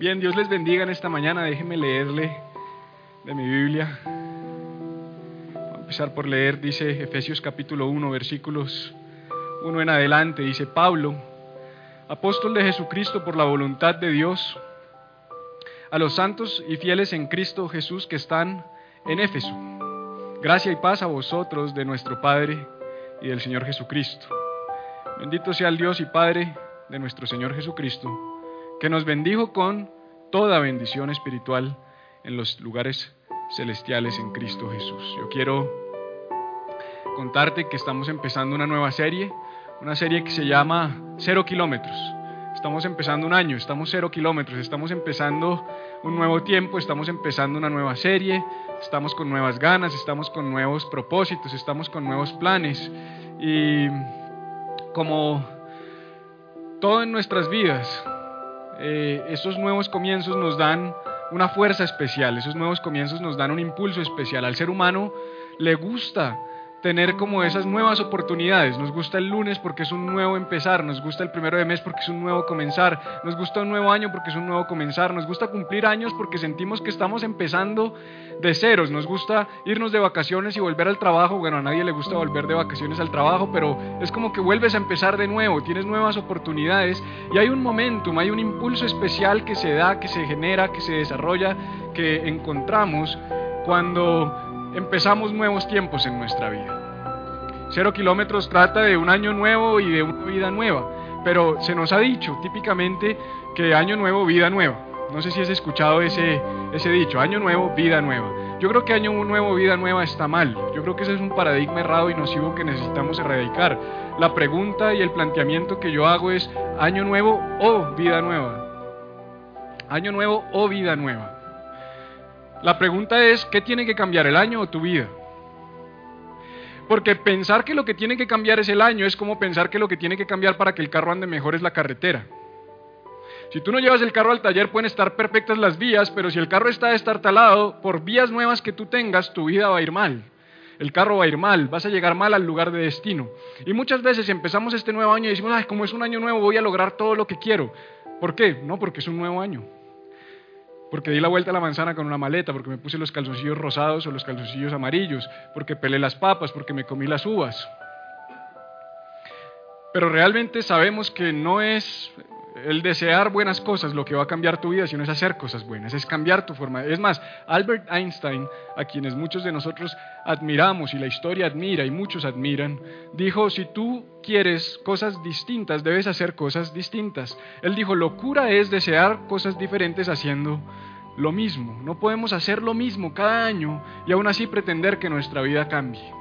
Bien, Dios les bendiga en esta mañana. Déjenme leerle de mi Biblia. Voy a empezar por leer, dice Efesios capítulo 1, versículos 1 en adelante. Dice Pablo, apóstol de Jesucristo por la voluntad de Dios, a los santos y fieles en Cristo Jesús que están en Éfeso. Gracia y paz a vosotros de nuestro Padre y del Señor Jesucristo. Bendito sea el Dios y Padre de nuestro Señor Jesucristo que nos bendijo con toda bendición espiritual en los lugares celestiales en Cristo Jesús. Yo quiero contarte que estamos empezando una nueva serie, una serie que se llama Cero Kilómetros. Estamos empezando un año, estamos cero kilómetros, estamos empezando un nuevo tiempo, estamos empezando una nueva serie, estamos con nuevas ganas, estamos con nuevos propósitos, estamos con nuevos planes. Y como todo en nuestras vidas, eh, esos nuevos comienzos nos dan una fuerza especial, esos nuevos comienzos nos dan un impulso especial. Al ser humano le gusta tener como esas nuevas oportunidades. Nos gusta el lunes porque es un nuevo empezar, nos gusta el primero de mes porque es un nuevo comenzar, nos gusta un nuevo año porque es un nuevo comenzar, nos gusta cumplir años porque sentimos que estamos empezando de ceros, nos gusta irnos de vacaciones y volver al trabajo. Bueno, a nadie le gusta volver de vacaciones al trabajo, pero es como que vuelves a empezar de nuevo, tienes nuevas oportunidades y hay un momentum, hay un impulso especial que se da, que se genera, que se desarrolla, que encontramos cuando empezamos nuevos tiempos en nuestra vida. Cero kilómetros trata de un año nuevo y de una vida nueva, pero se nos ha dicho típicamente que año nuevo, vida nueva. No sé si has escuchado ese, ese dicho, año nuevo, vida nueva. Yo creo que año nuevo, vida nueva está mal. Yo creo que ese es un paradigma errado y nocivo que necesitamos erradicar. La pregunta y el planteamiento que yo hago es año nuevo o vida nueva. Año nuevo o vida nueva. La pregunta es, ¿qué tiene que cambiar el año o tu vida? Porque pensar que lo que tiene que cambiar es el año es como pensar que lo que tiene que cambiar para que el carro ande mejor es la carretera. Si tú no llevas el carro al taller pueden estar perfectas las vías, pero si el carro está destartalado, por vías nuevas que tú tengas, tu vida va a ir mal. El carro va a ir mal, vas a llegar mal al lugar de destino. Y muchas veces empezamos este nuevo año y decimos, ay, como es un año nuevo voy a lograr todo lo que quiero. ¿Por qué? No, porque es un nuevo año porque di la vuelta a la manzana con una maleta, porque me puse los calzoncillos rosados o los calzoncillos amarillos, porque pelé las papas, porque me comí las uvas. Pero realmente sabemos que no es el desear buenas cosas lo que va a cambiar tu vida, sino es hacer cosas buenas, es cambiar tu forma. Es más, Albert Einstein, a quienes muchos de nosotros admiramos y la historia admira y muchos admiran, dijo, si tú quieres cosas distintas, debes hacer cosas distintas. Él dijo, locura es desear cosas diferentes haciendo lo mismo. No podemos hacer lo mismo cada año y aún así pretender que nuestra vida cambie.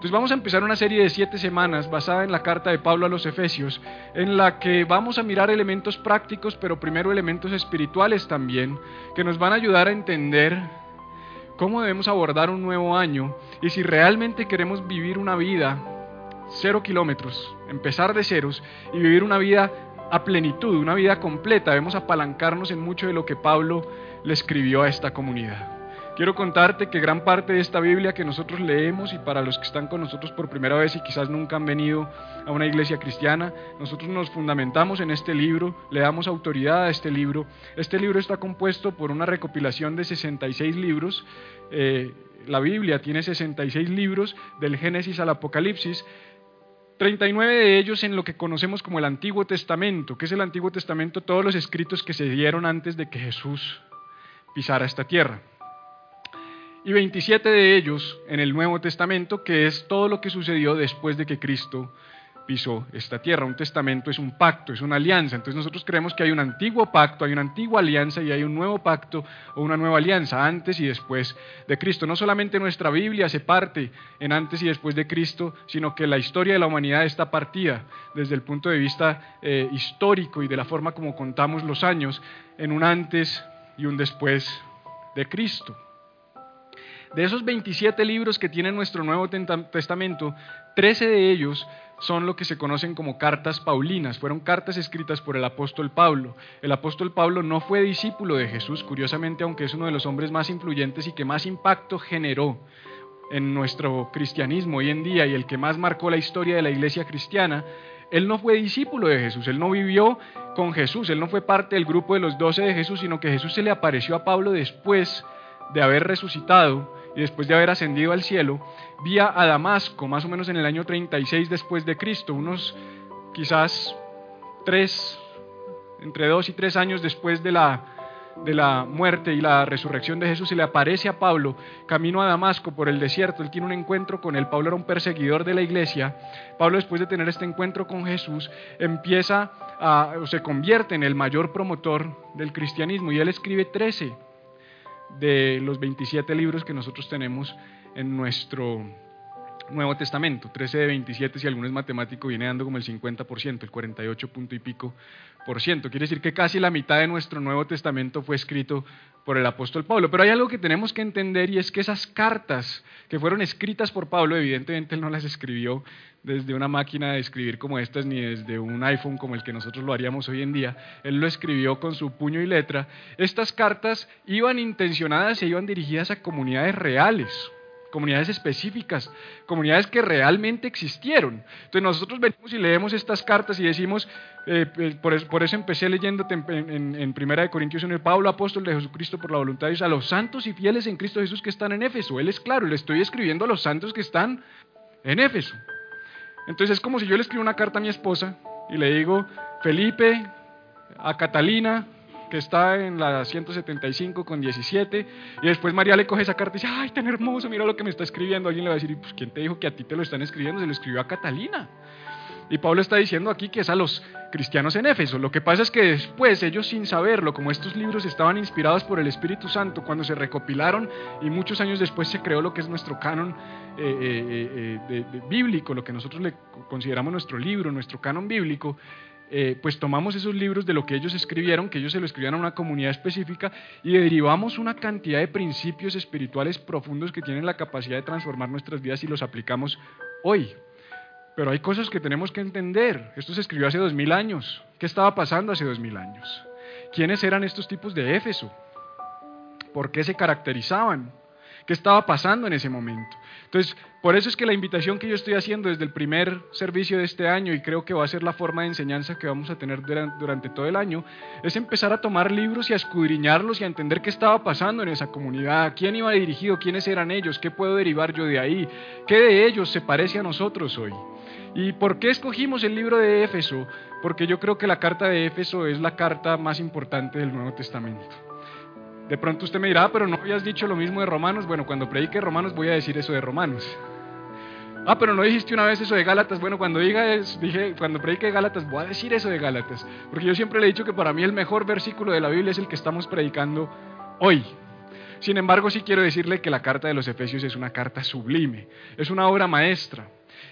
Entonces vamos a empezar una serie de siete semanas basada en la carta de Pablo a los Efesios, en la que vamos a mirar elementos prácticos, pero primero elementos espirituales también, que nos van a ayudar a entender cómo debemos abordar un nuevo año y si realmente queremos vivir una vida cero kilómetros, empezar de ceros y vivir una vida a plenitud, una vida completa, debemos apalancarnos en mucho de lo que Pablo le escribió a esta comunidad. Quiero contarte que gran parte de esta Biblia que nosotros leemos y para los que están con nosotros por primera vez y quizás nunca han venido a una iglesia cristiana, nosotros nos fundamentamos en este libro, le damos autoridad a este libro. Este libro está compuesto por una recopilación de 66 libros. Eh, la Biblia tiene 66 libros del Génesis al Apocalipsis. 39 de ellos en lo que conocemos como el Antiguo Testamento. ¿Qué es el Antiguo Testamento? Todos los escritos que se dieron antes de que Jesús pisara esta tierra y 27 de ellos en el Nuevo Testamento, que es todo lo que sucedió después de que Cristo pisó esta tierra. Un testamento es un pacto, es una alianza. Entonces nosotros creemos que hay un antiguo pacto, hay una antigua alianza y hay un nuevo pacto o una nueva alianza antes y después de Cristo. No solamente nuestra Biblia se parte en antes y después de Cristo, sino que la historia de la humanidad está partida desde el punto de vista eh, histórico y de la forma como contamos los años en un antes y un después de Cristo. De esos 27 libros que tiene nuestro Nuevo Testamento, 13 de ellos son lo que se conocen como cartas paulinas. Fueron cartas escritas por el apóstol Pablo. El apóstol Pablo no fue discípulo de Jesús, curiosamente, aunque es uno de los hombres más influyentes y que más impacto generó en nuestro cristianismo hoy en día y el que más marcó la historia de la iglesia cristiana. Él no fue discípulo de Jesús, él no vivió con Jesús, él no fue parte del grupo de los doce de Jesús, sino que Jesús se le apareció a Pablo después de haber resucitado y después de haber ascendido al cielo, vía a Damasco, más o menos en el año 36 después de Cristo, unos quizás tres, entre dos y tres años después de la, de la muerte y la resurrección de Jesús, se le aparece a Pablo camino a Damasco por el desierto. Él tiene un encuentro con él. Pablo era un perseguidor de la iglesia. Pablo, después de tener este encuentro con Jesús, empieza a, o se convierte en el mayor promotor del cristianismo y él escribe 13 de los 27 libros que nosotros tenemos en nuestro Nuevo Testamento. 13 de 27, si alguno es matemático, viene dando como el 50%, el 48 punto y pico por ciento. Quiere decir que casi la mitad de nuestro Nuevo Testamento fue escrito por el apóstol Pablo. Pero hay algo que tenemos que entender y es que esas cartas que fueron escritas por Pablo, evidentemente él no las escribió desde una máquina de escribir como estas ni desde un iPhone como el que nosotros lo haríamos hoy en día. Él lo escribió con su puño y letra. Estas cartas iban intencionadas e iban dirigidas a comunidades reales comunidades específicas, comunidades que realmente existieron. Entonces nosotros venimos y leemos estas cartas y decimos, eh, eh, por, eso, empecé leyéndote en, en, Primera de Corintios el Pablo, apóstol de Jesucristo por la voluntad de Dios, a los santos y fieles en Cristo Jesús que están en Éfeso. Él es claro, le estoy escribiendo a los santos que están en Éfeso. Entonces es como si yo le escribo una carta a mi esposa y le digo, Felipe, a Catalina, que está en la 175 con 17, y después María le coge esa carta y dice, ay, tan hermoso, mira lo que me está escribiendo. Alguien le va a decir, pues, ¿quién te dijo que a ti te lo están escribiendo? Se lo escribió a Catalina. Y Pablo está diciendo aquí que es a los cristianos en Éfeso. Lo que pasa es que después ellos sin saberlo, como estos libros estaban inspirados por el Espíritu Santo, cuando se recopilaron y muchos años después se creó lo que es nuestro canon eh, eh, eh, bíblico, lo que nosotros le consideramos nuestro libro, nuestro canon bíblico, eh, pues tomamos esos libros de lo que ellos escribieron, que ellos se lo escribían a una comunidad específica, y derivamos una cantidad de principios espirituales profundos que tienen la capacidad de transformar nuestras vidas y los aplicamos hoy. Pero hay cosas que tenemos que entender. Esto se escribió hace dos mil años. ¿Qué estaba pasando hace dos mil años? ¿Quiénes eran estos tipos de Éfeso? ¿Por qué se caracterizaban? ¿Qué estaba pasando en ese momento? Entonces, por eso es que la invitación que yo estoy haciendo desde el primer servicio de este año, y creo que va a ser la forma de enseñanza que vamos a tener durante todo el año, es empezar a tomar libros y a escudriñarlos y a entender qué estaba pasando en esa comunidad, quién iba dirigido, quiénes eran ellos, qué puedo derivar yo de ahí, qué de ellos se parece a nosotros hoy. ¿Y por qué escogimos el libro de Éfeso? Porque yo creo que la carta de Éfeso es la carta más importante del Nuevo Testamento. De pronto usted me dirá, ah, pero no habías dicho lo mismo de Romanos. Bueno, cuando predique Romanos voy a decir eso de Romanos. Ah, pero no dijiste una vez eso de Gálatas. Bueno, cuando diga dije, cuando predique Gálatas voy a decir eso de Gálatas, porque yo siempre le he dicho que para mí el mejor versículo de la Biblia es el que estamos predicando hoy. Sin embargo, sí quiero decirle que la carta de los Efesios es una carta sublime, es una obra maestra.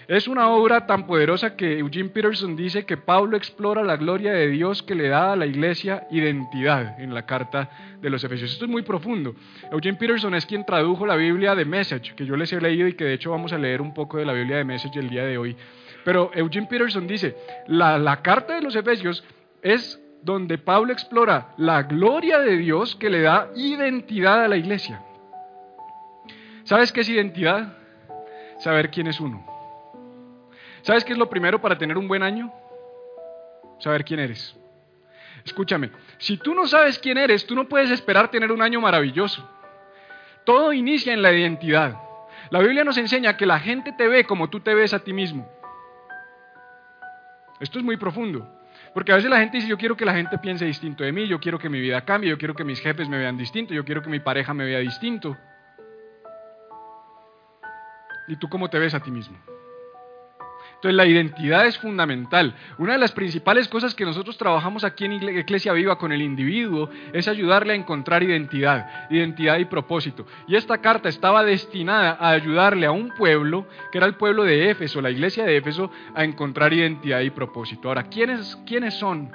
Es una obra tan poderosa que Eugene Peterson dice que Pablo explora la gloria de Dios que le da a la iglesia identidad en la carta de los Efesios. Esto es muy profundo. Eugene Peterson es quien tradujo la Biblia de Message, que yo les he leído y que de hecho vamos a leer un poco de la Biblia de Message el día de hoy. Pero Eugene Peterson dice, la, la carta de los Efesios es donde Pablo explora la gloria de Dios que le da identidad a la iglesia. ¿Sabes qué es identidad? Saber quién es uno. ¿Sabes qué es lo primero para tener un buen año? Saber quién eres. Escúchame, si tú no sabes quién eres, tú no puedes esperar tener un año maravilloso. Todo inicia en la identidad. La Biblia nos enseña que la gente te ve como tú te ves a ti mismo. Esto es muy profundo. Porque a veces la gente dice, yo quiero que la gente piense distinto de mí, yo quiero que mi vida cambie, yo quiero que mis jefes me vean distinto, yo quiero que mi pareja me vea distinto. ¿Y tú cómo te ves a ti mismo? Entonces la identidad es fundamental. Una de las principales cosas que nosotros trabajamos aquí en Iglesia Viva con el individuo es ayudarle a encontrar identidad, identidad y propósito. Y esta carta estaba destinada a ayudarle a un pueblo, que era el pueblo de Éfeso, la iglesia de Éfeso, a encontrar identidad y propósito. Ahora, ¿quiénes, quiénes son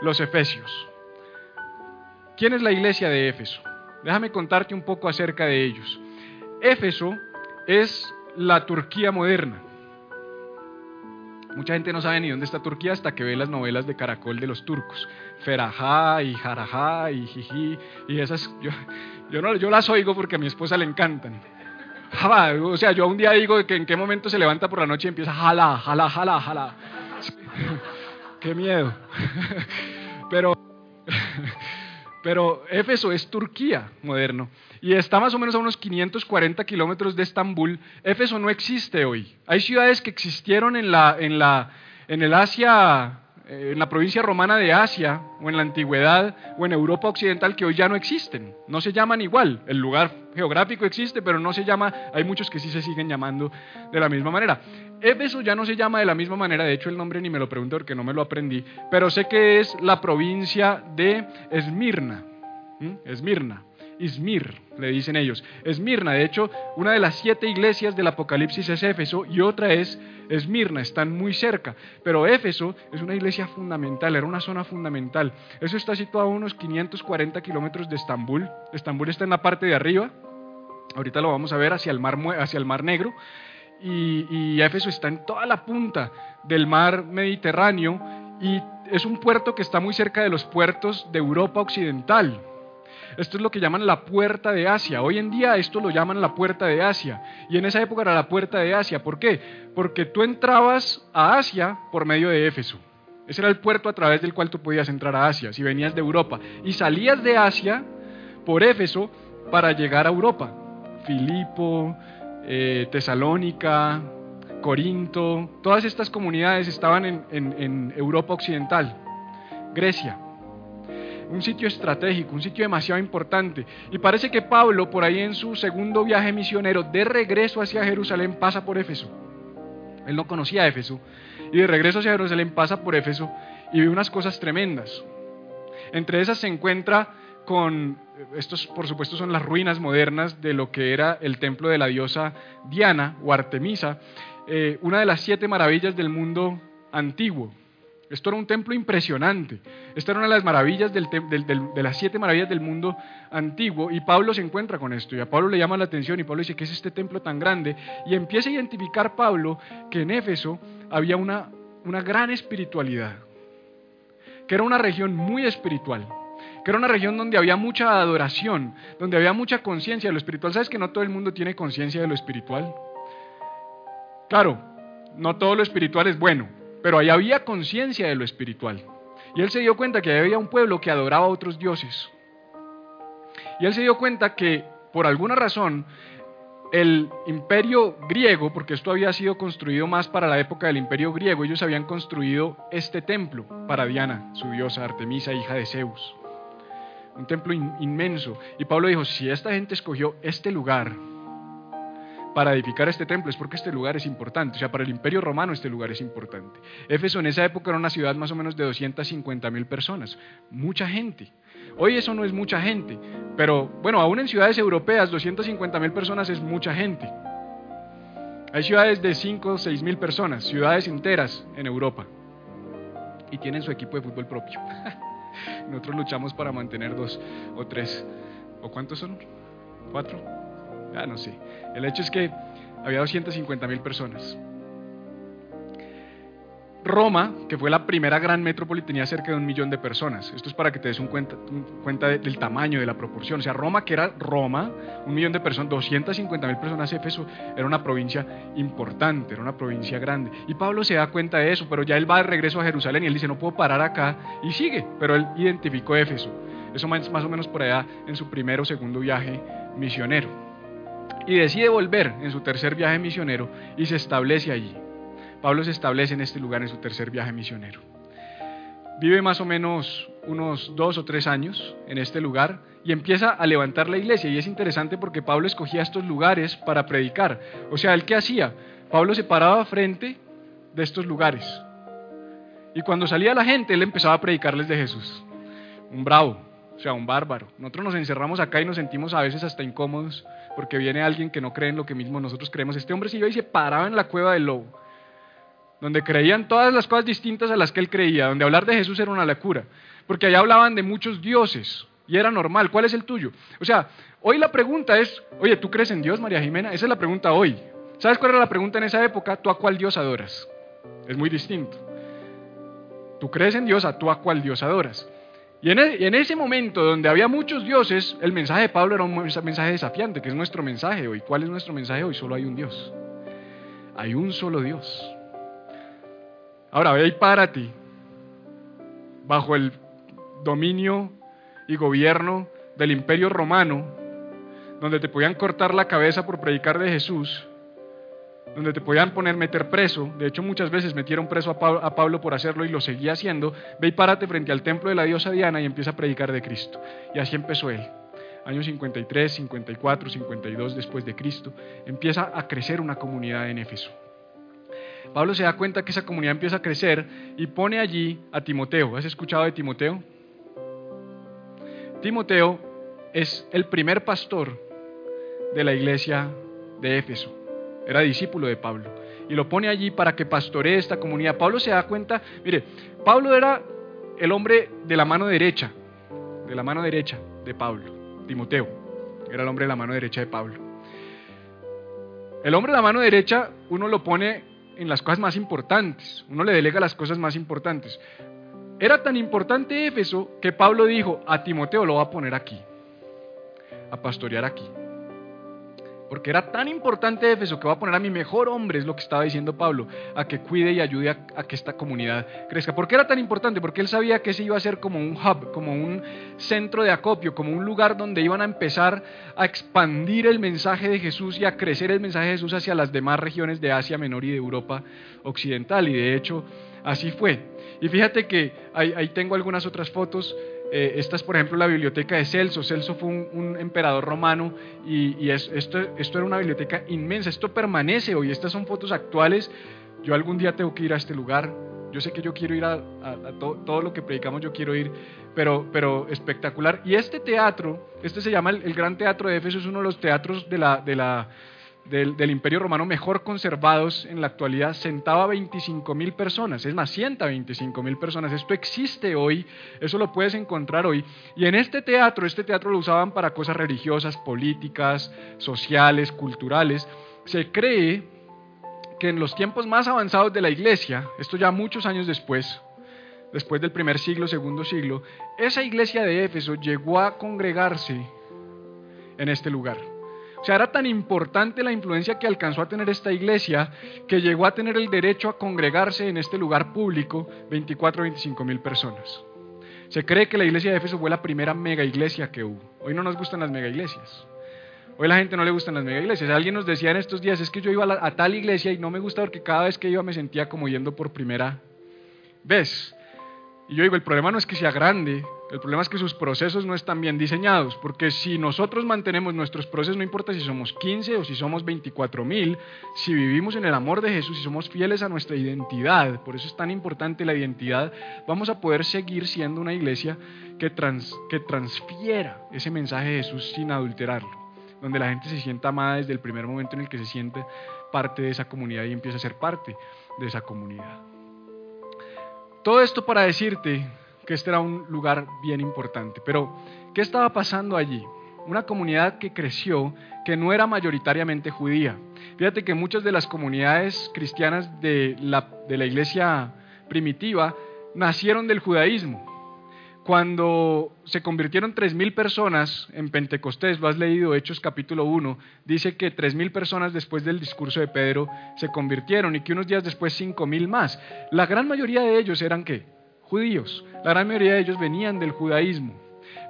los efesios? ¿Quién es la iglesia de Éfeso? Déjame contarte un poco acerca de ellos. Éfeso es la Turquía moderna. Mucha gente no sabe ni dónde está Turquía hasta que ve las novelas de Caracol de los turcos. Ferajá y Jarajá y Jiji. Y esas, yo, yo, no, las oigo porque a mi esposa le encantan. O sea, yo un día digo que en qué momento se levanta por la noche y empieza jala, jala, jala, jala. Qué miedo. Pero, Éfeso es Turquía moderno y está más o menos a unos 540 kilómetros de Estambul. Éfeso no existe hoy. Hay ciudades que existieron en, la, en, la, en el Asia, eh, en la provincia romana de Asia, o en la antigüedad, o en Europa occidental, que hoy ya no existen. No se llaman igual. El lugar geográfico existe, pero no se llama, hay muchos que sí se siguen llamando de la misma manera. Éfeso ya no se llama de la misma manera, de hecho el nombre ni me lo pregunto porque no me lo aprendí, pero sé que es la provincia de Esmirna. Esmirna. Ismir, le dicen ellos. Esmirna, de hecho, una de las siete iglesias del Apocalipsis es Éfeso y otra es Esmirna, están muy cerca. Pero Éfeso es una iglesia fundamental, era una zona fundamental. Eso está situado a unos 540 kilómetros de Estambul. Estambul está en la parte de arriba, ahorita lo vamos a ver hacia el mar, hacia el mar Negro. Y, y Éfeso está en toda la punta del mar Mediterráneo y es un puerto que está muy cerca de los puertos de Europa Occidental. Esto es lo que llaman la puerta de Asia. Hoy en día esto lo llaman la puerta de Asia. Y en esa época era la puerta de Asia. ¿Por qué? Porque tú entrabas a Asia por medio de Éfeso. Ese era el puerto a través del cual tú podías entrar a Asia si venías de Europa. Y salías de Asia por Éfeso para llegar a Europa. Filipo, eh, Tesalónica, Corinto, todas estas comunidades estaban en Europa Occidental. Grecia un sitio estratégico, un sitio demasiado importante. Y parece que Pablo, por ahí en su segundo viaje misionero, de regreso hacia Jerusalén, pasa por Éfeso. Él no conocía Éfeso. Y de regreso hacia Jerusalén pasa por Éfeso y ve unas cosas tremendas. Entre esas se encuentra con, estos por supuesto son las ruinas modernas de lo que era el templo de la diosa Diana o Artemisa, eh, una de las siete maravillas del mundo antiguo. Esto era un templo impresionante. Esta era una de las maravillas de las siete maravillas del mundo antiguo. Y Pablo se encuentra con esto. Y a Pablo le llama la atención. Y Pablo dice, ¿qué es este templo tan grande? Y empieza a identificar Pablo que en Éfeso había una, una gran espiritualidad. Que era una región muy espiritual. Que era una región donde había mucha adoración. Donde había mucha conciencia de lo espiritual. ¿Sabes que no todo el mundo tiene conciencia de lo espiritual? Claro, no todo lo espiritual es bueno pero ahí había conciencia de lo espiritual. Y él se dio cuenta que había un pueblo que adoraba a otros dioses. Y él se dio cuenta que, por alguna razón, el imperio griego, porque esto había sido construido más para la época del imperio griego, ellos habían construido este templo para Diana, su diosa Artemisa, hija de Zeus. Un templo inmenso. Y Pablo dijo, si esta gente escogió este lugar para edificar este templo es porque este lugar es importante. O sea, para el imperio romano este lugar es importante. Éfeso en esa época era una ciudad más o menos de 250 mil personas. Mucha gente. Hoy eso no es mucha gente. Pero bueno, aún en ciudades europeas 250 mil personas es mucha gente. Hay ciudades de 5 o 6 mil personas, ciudades enteras en Europa. Y tienen su equipo de fútbol propio. Nosotros luchamos para mantener dos o tres. ¿O cuántos son? ¿Cuatro? Ah, no sé. El hecho es que había 250 mil personas. Roma, que fue la primera gran metrópoli, tenía cerca de un millón de personas. Esto es para que te des un cuenta, del tamaño, de la proporción. O sea, Roma, que era Roma, un millón de personas, 250 mil personas, Éfeso era una provincia importante, era una provincia grande. Y Pablo se da cuenta de eso, pero ya él va de regreso a Jerusalén y él dice, no puedo parar acá, y sigue. Pero él identificó Éfeso. Eso más, más o menos por allá en su primero o segundo viaje misionero y decide volver en su tercer viaje misionero y se establece allí. Pablo se establece en este lugar en su tercer viaje misionero. Vive más o menos unos dos o tres años en este lugar y empieza a levantar la iglesia. Y es interesante porque Pablo escogía estos lugares para predicar. O sea, ¿el qué hacía? Pablo se paraba frente de estos lugares. Y cuando salía la gente, él empezaba a predicarles de Jesús. Un bravo, o sea, un bárbaro. Nosotros nos encerramos acá y nos sentimos a veces hasta incómodos porque viene alguien que no cree en lo que mismo nosotros creemos. Este hombre se iba y se paraba en la cueva del lobo, donde creían todas las cosas distintas a las que él creía, donde hablar de Jesús era una locura, porque allá hablaban de muchos dioses y era normal. ¿Cuál es el tuyo? O sea, hoy la pregunta es, oye, ¿tú crees en Dios, María Jimena? Esa es la pregunta hoy. ¿Sabes cuál era la pregunta en esa época? ¿Tú a cuál Dios adoras? Es muy distinto. Tú crees en Dios, a tú a cuál Dios adoras. Y e, en, ese momento donde había muchos dioses, el mensaje de Pablo era un mensaje desafiante, que es nuestro mensaje hoy. ¿Cuál es nuestro mensaje hoy? Solo hay un Dios. Hay un solo Dios. Ahora ve y párate bajo el dominio y gobierno del imperio romano, donde te podían cortar la cabeza por predicar de Jesús, donde te podían poner, meter preso. De hecho, muchas veces metieron preso a Pablo, por hacerlo y lo seguía haciendo. Ve y párate frente al templo de la diosa Diana y empieza a predicar de Cristo. Y así empezó él. Años 53, 54, 52 después de Cristo. Empieza a crecer una comunidad en Éfeso. Pablo se da cuenta que esa comunidad empieza a crecer y pone allí a Timoteo. ¿Has escuchado de Timoteo? Timoteo es el primer pastor de la iglesia de Éfeso era discípulo de Pablo, y lo pone allí para que pastoree esta comunidad. Pablo se da cuenta, mire, Pablo era el hombre de la mano derecha, de la mano derecha de Pablo, Timoteo, era el hombre de la mano derecha de Pablo. El hombre de la mano derecha uno lo pone en las cosas más importantes, uno le delega las cosas más importantes. Era tan importante Éfeso que Pablo dijo, a Timoteo lo va a poner aquí, a pastorear aquí. Porque era tan importante Éfeso que va a poner a mi mejor hombre, es lo que estaba diciendo Pablo, a que cuide y ayude a, que esta comunidad crezca. ¿Por qué era tan importante? Porque él sabía que ese iba a ser como un hub, como un centro de acopio, como un lugar donde iban a empezar a expandir el mensaje de Jesús y a crecer el mensaje de Jesús hacia las demás regiones de Asia Menor y de Europa Occidental. Y de hecho, así fue. Y fíjate que ahí tengo algunas otras fotos. Eh, esta es, por ejemplo, la biblioteca de Celso. Celso fue un, emperador romano y, esto, esto, era una biblioteca inmensa. Esto permanece hoy. Estas son fotos actuales. Yo algún día tengo que ir a este lugar. Yo sé que yo quiero ir a, todo, lo que predicamos, yo quiero ir, pero, pero espectacular. Y este teatro, este se llama el, el Gran Teatro de Éfeso, es uno de los teatros de la, de la del, Imperio Romano mejor conservados en la actualidad, sentaba a 25 mil personas, es más, sienta 25 mil personas. Esto existe hoy, eso lo puedes encontrar hoy. Y en este teatro, este teatro lo usaban para cosas religiosas, políticas, sociales, culturales. Se cree que en los tiempos más avanzados de la iglesia, esto ya muchos años después, después del primer siglo, segundo siglo, esa iglesia de Éfeso llegó a congregarse en este lugar. Sea, era tan importante la influencia que alcanzó a tener esta iglesia que llegó a tener el derecho a congregarse en este lugar público 24 o 25 mil personas. Se cree que la iglesia de Éfeso fue la primera mega iglesia que hubo. Hoy no nos gustan las mega iglesias. Hoy la gente no le gustan las mega iglesias. Alguien nos decía en estos días, es que yo iba a, a tal iglesia y no me gusta porque cada vez que iba me sentía como yendo por primera vez. Y yo digo, el problema no es que sea grande, el problema es que sus procesos no están bien diseñados, porque si nosotros mantenemos nuestros procesos, no importa si somos 15 o si somos 24 mil, si vivimos en el amor de Jesús y somos fieles a nuestra identidad, por eso es tan importante la identidad, vamos a poder seguir siendo una iglesia que, que transfiera ese mensaje de Jesús sin adulterarlo, donde la gente se sienta amada desde el primer momento en el que se siente parte de esa comunidad y empieza a ser parte de esa comunidad. Todo esto para decirte que este era un lugar bien importante. Pero, ¿qué estaba pasando allí? Una comunidad que creció, que no era mayoritariamente judía. Fíjate que muchas de las comunidades cristianas de la, de la iglesia primitiva nacieron del judaísmo. Cuando se convirtieron 3.000 personas en Pentecostés, lo has leído, Hechos capítulo 1, dice que 3.000 personas después del discurso de Pedro se convirtieron y que unos días después 5.000 más. La gran mayoría de ellos eran qué? Judíos. La gran mayoría de ellos venían del judaísmo.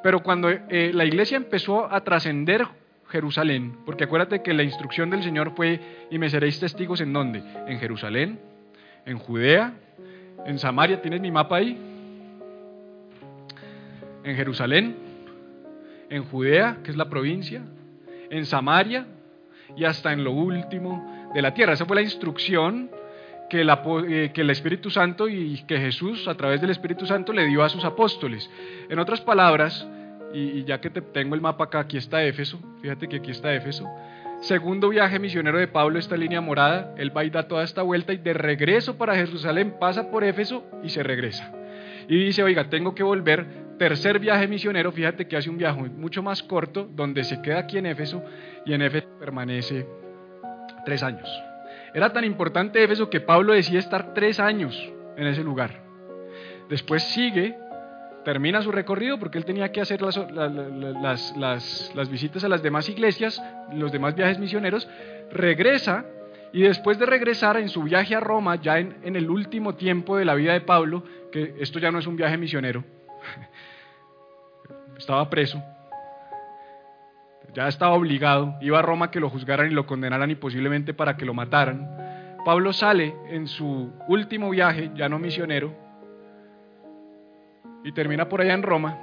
Pero cuando eh, la iglesia empezó a trascender Jerusalén, porque acuérdate que la instrucción del Señor fue, y me seréis testigos en dónde? En Jerusalén, en Judea, en Samaria, ¿tienes mi mapa ahí? en Jerusalén, en Judea, que es la provincia, en Samaria y hasta en lo último de la tierra. Esa fue la instrucción que, eh, que el Espíritu Santo y que Jesús a través del Espíritu Santo le dio a sus apóstoles. En otras palabras, y, ya que te tengo el mapa acá, aquí está Éfeso, fíjate que aquí está Éfeso. Segundo viaje misionero de Pablo, esta línea morada, él va y da toda esta vuelta y de regreso para Jerusalén pasa por Éfeso y se regresa. Y dice, oiga, tengo que volver. Tercer viaje misionero, fíjate que hace un viaje mucho más corto, donde se queda aquí en Éfeso y en Éfeso permanece tres años. Era tan importante Éfeso que Pablo decide estar tres años en ese lugar. Después sigue, termina su recorrido porque él tenía que hacer las, las, visitas a las demás iglesias, los demás viajes misioneros, regresa y después de regresar en su viaje a Roma, ya en, en, el último tiempo de la vida de Pablo, que esto ya no es un viaje misionero, estaba preso, ya estaba obligado, iba a Roma que lo juzgaran y lo condenaran y posiblemente para que lo mataran. Pablo sale en su último viaje, ya no misionero, y termina por allá en Roma.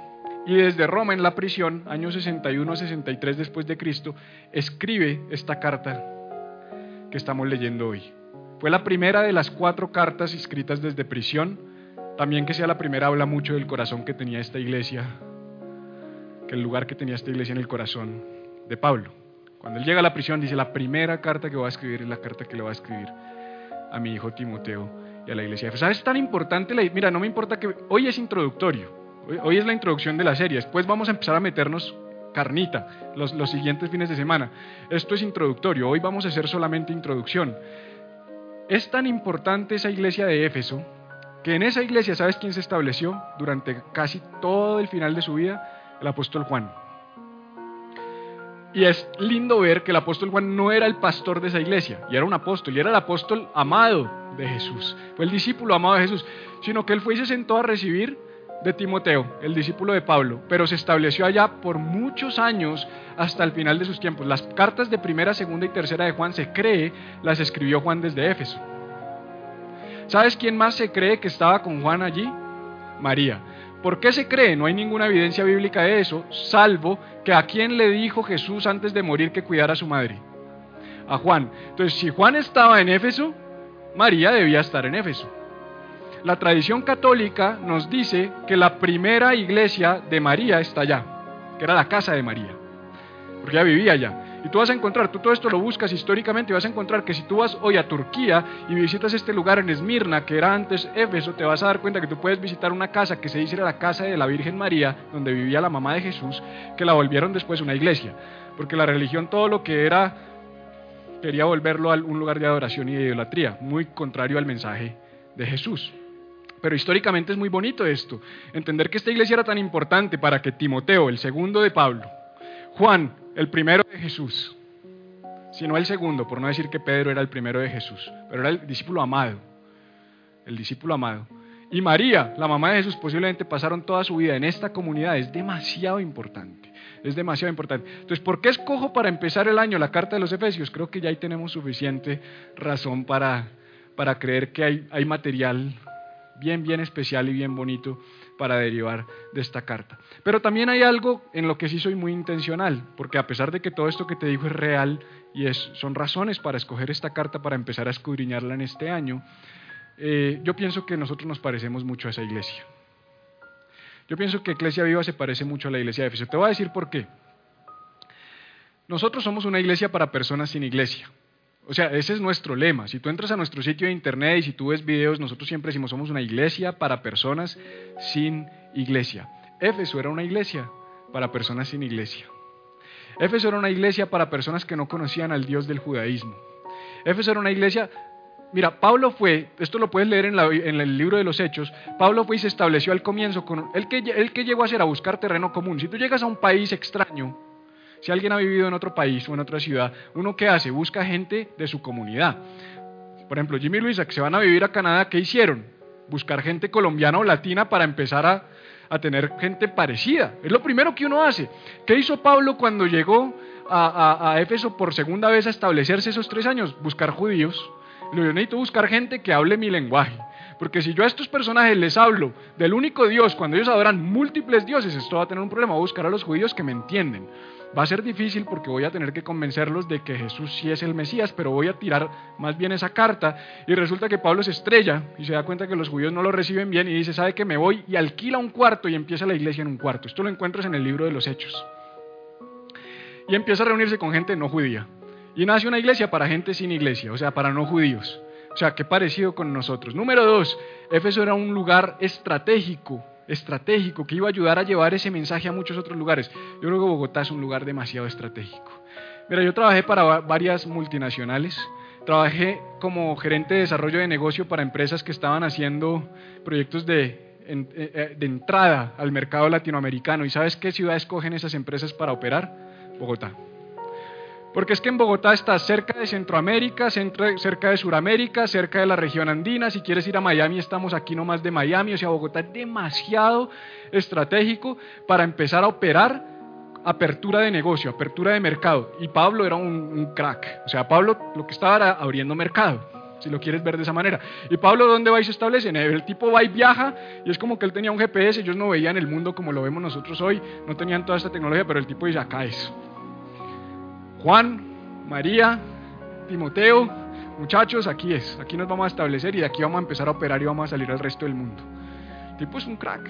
Y desde Roma, en la prisión, año 61-63 después de Cristo, escribe esta carta que estamos leyendo hoy. Fue la primera de las cuatro cartas escritas desde prisión. También que sea la primera habla mucho del corazón que tenía esta iglesia, que el lugar que tenía esta iglesia en el corazón de Pablo. Cuando él llega a la prisión dice, la primera carta que voy a escribir es la carta que le voy a escribir a mi hijo Timoteo y a la iglesia. ¿Sabes? Es tan importante, la, mira, no me importa que hoy es introductorio, hoy, es la introducción de la serie, después vamos a empezar a meternos carnita los, los siguientes fines de semana. Esto es introductorio, hoy vamos a hacer solamente introducción. Es tan importante esa iglesia de Éfeso que en esa iglesia, ¿sabes quién se estableció durante casi todo el final de su vida? El apóstol Juan. Y es lindo ver que el apóstol Juan no era el pastor de esa iglesia, y era un apóstol, y era el apóstol amado de Jesús, fue el discípulo amado de Jesús, sino que él fue y se sentó a recibir de Timoteo, el discípulo de Pablo, pero se estableció allá por muchos años hasta el final de sus tiempos. Las cartas de primera, segunda y tercera de Juan se cree, las escribió Juan desde Éfeso. ¿Sabes quién más se cree que estaba con Juan allí? María. ¿Por qué se cree? No hay ninguna evidencia bíblica de eso, salvo que a quién le dijo Jesús antes de morir que cuidara a su madre. A Juan. Entonces, si Juan estaba en Éfeso, María debía estar en Éfeso. La tradición católica nos dice que la primera iglesia de María está allá, que era la casa de María, porque ella vivía allá. Y tú vas a encontrar, tú todo esto lo buscas históricamente y vas a encontrar que si tú vas hoy a Turquía y visitas este lugar en Esmirna, que era antes Éfeso, te vas a dar cuenta que tú puedes visitar una casa que se dice era la casa de la Virgen María, donde vivía la mamá de Jesús, que la volvieron después una iglesia. Porque la religión, todo lo que era, quería volverlo a un lugar de adoración y de idolatría, muy contrario al mensaje de Jesús. Pero históricamente es muy bonito esto, entender que esta iglesia era tan importante para que Timoteo, el segundo de Pablo, Juan, el primero de Jesús, sino el segundo, por no decir que Pedro era el primero de Jesús, pero era el discípulo amado, el discípulo amado. Y María, la mamá de Jesús, posiblemente pasaron toda su vida en esta comunidad, es demasiado importante, es demasiado importante. Entonces, ¿por qué escojo para empezar el año la carta de los Efesios? Creo que ya ahí tenemos suficiente razón para, para creer que hay, hay material bien, bien especial y bien bonito para derivar de esta carta. Pero también hay algo en lo que sí soy muy intencional, porque a pesar de que todo esto que te digo es real y es, son razones para escoger esta carta para empezar a escudriñarla en este año, eh, yo pienso que nosotros nos parecemos mucho a esa iglesia. Yo pienso que Iglesia Viva se parece mucho a la iglesia de Efesios. Te voy a decir por qué. Nosotros somos una iglesia para personas sin iglesia. O sea, ese es nuestro lema. Si tú entras a nuestro sitio de internet y si tú ves videos, nosotros siempre decimos somos una iglesia para personas sin iglesia. Éfeso era una iglesia para personas sin iglesia. Éfeso era una iglesia para personas que no conocían al Dios del judaísmo. Éfeso era una iglesia Mira, Pablo fue, esto lo puedes leer en, el libro de los Hechos, Pablo fue y se estableció al comienzo con, el que, el que llegó a hacer a buscar terreno común. Si tú llegas a un país extraño, si alguien ha vivido en otro país o en otra ciudad, uno qué hace? Busca gente de su comunidad. Por ejemplo, Jimmy y Luisa, que se van a vivir a Canadá, ¿qué hicieron? Buscar gente colombiana o latina para empezar a, tener gente parecida. Es lo primero que uno hace. ¿Qué hizo Pablo cuando llegó a, Éfeso por segunda vez a establecerse esos tres años? Buscar judíos. Yo necesito buscar gente que hable mi lenguaje. Porque si yo a estos personajes les hablo del único Dios cuando ellos adoran múltiples dioses, esto va a tener un problema. Voy a buscar a los judíos que me entienden. Va a ser difícil porque voy a tener que convencerlos de que Jesús sí es el Mesías, pero voy a tirar más bien esa carta y resulta que Pablo se estrella y se da cuenta que los judíos no lo reciben bien y dice, ¿sabe que me voy? Y alquila un cuarto y empieza la iglesia en un cuarto. Esto lo encuentras en el libro de los Hechos. Y empieza a reunirse con gente no judía. Y nace una iglesia para gente sin iglesia, o sea, para no judíos. O sea, qué parecido con nosotros. Número dos, Éfeso era un lugar estratégico, estratégico, que iba a ayudar a llevar ese mensaje a muchos otros lugares. Yo creo que Bogotá es un lugar demasiado estratégico. Mira, yo trabajé para varias multinacionales. Trabajé como gerente de desarrollo de negocio para empresas que estaban haciendo proyectos de, eh, eh, de entrada al mercado latinoamericano. ¿Y sabes qué ciudad escogen esas empresas para operar? Bogotá. Porque es que en Bogotá está cerca de Centroamérica, cerca de Suramérica, cerca de la región andina. Si quieres ir a Miami, estamos aquí nomás de Miami. O sea, Bogotá es demasiado estratégico para empezar a operar apertura de negocio, apertura de mercado. Y Pablo era un, crack. O sea, Pablo lo que estaba era abriendo mercado si lo quieres ver de esa manera. ¿Y Pablo dónde va y se establece? El tipo va y viaja y es como que él tenía un GPS, ellos no veían el mundo como lo vemos nosotros hoy, no tenían toda esta tecnología, pero el tipo dice, acá es. Juan, María, Timoteo, muchachos, aquí es, aquí nos vamos a establecer y de aquí vamos a empezar a operar y vamos a salir al resto del mundo. El tipo es un crack.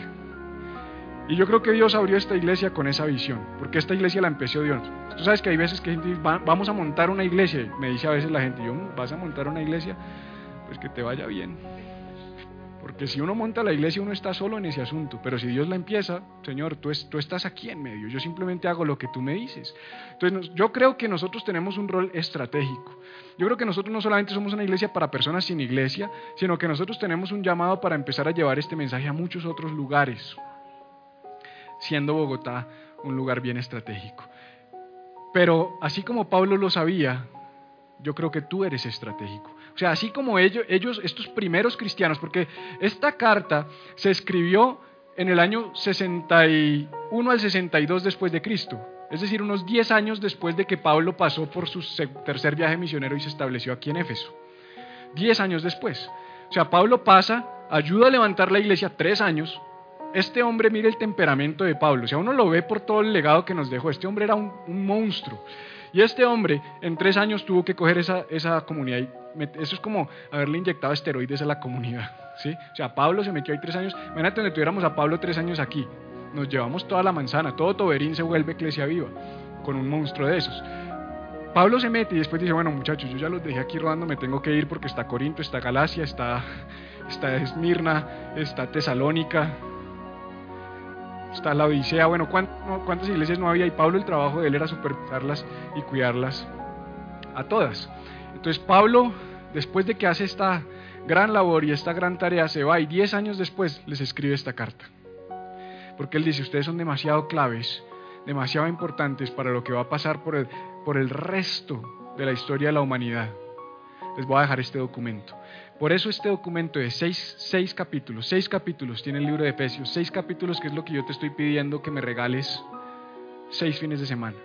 Y yo creo que Dios abrió esta iglesia con esa visión, porque esta iglesia la empezó Dios. Tú sabes que hay veces que gente dice, vamos a montar una iglesia, me dice a veces la gente, yo, ¿vas a montar una iglesia? Pues que te vaya bien. Porque si uno monta la iglesia, uno está solo en ese asunto. Pero si Dios la empieza, Señor, tú, estás aquí en medio. Yo simplemente hago lo que tú me dices. Entonces, yo creo que nosotros tenemos un rol estratégico. Yo creo que nosotros no solamente somos una iglesia para personas sin iglesia, sino que nosotros tenemos un llamado para empezar a llevar este mensaje a muchos otros lugares, siendo Bogotá un lugar bien estratégico. Pero así como Pablo lo sabía, yo creo que tú eres estratégico. O sea, así como ellos, estos primeros cristianos, porque esta carta se escribió en el año 61 al 62 después de Cristo, es decir, unos 10 años después de que Pablo pasó por su tercer viaje misionero y se estableció aquí en Éfeso. 10 años después. O sea, Pablo pasa, ayuda a levantar la iglesia tres años. Este hombre, mire el temperamento de Pablo. O sea, uno lo ve por todo el legado que nos dejó. Este hombre era un monstruo. Y este hombre en tres años tuvo que coger esa, esa comunidad y eso es como haberle inyectado esteroides a la comunidad. ¿sí? O sea, Pablo se metió ahí tres años. Imagínate donde tuviéramos a Pablo tres años aquí. Nos llevamos toda la manzana, todo Toberín se vuelve iglesia viva con un monstruo de esos. Pablo se mete y después dice, bueno muchachos, yo ya los dejé aquí rodando, me tengo que ir porque está Corinto, está Galacia, está, está Esmirna, está Tesalónica, está la Odisea, bueno, ¿cuántas iglesias no había? Y Pablo el trabajo de él era supervisarlas y cuidarlas a todas. Entonces Pablo, después de que hace esta gran labor y esta gran tarea, se va y diez años después les escribe esta carta. Porque él dice, ustedes son demasiado claves, demasiado importantes para lo que va a pasar por el, por el resto de la historia de la humanidad. Les voy a dejar este documento. Por eso este documento de seis, seis, capítulos, seis capítulos tiene el libro de Efesios, seis capítulos que es lo que yo te estoy pidiendo que me regales seis fines de semana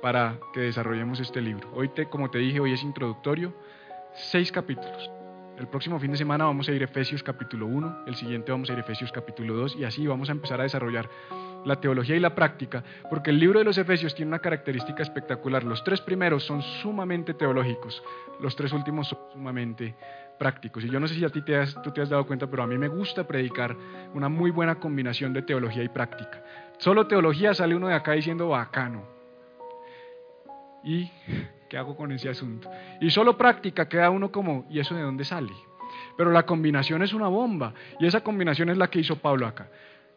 para que desarrollemos este libro. Hoy, te, como te dije, hoy es introductorio, seis capítulos. El próximo fin de semana vamos a ir a Efesios capítulo 1, el siguiente vamos a ir a Efesios capítulo 2 y así vamos a empezar a desarrollar la teología y la práctica, porque el libro de los Efesios tiene una característica espectacular. Los tres primeros son sumamente teológicos, los tres últimos son sumamente prácticos. Y yo no sé si a ti te has, tú te has dado cuenta, pero a mí me gusta predicar una muy buena combinación de teología y práctica. Solo teología sale uno de acá diciendo bacano. ¿Y qué hago con ese asunto? Y solo práctica queda uno como, ¿y eso de dónde sale? Pero la combinación es una bomba. Y esa combinación es la que hizo Pablo acá.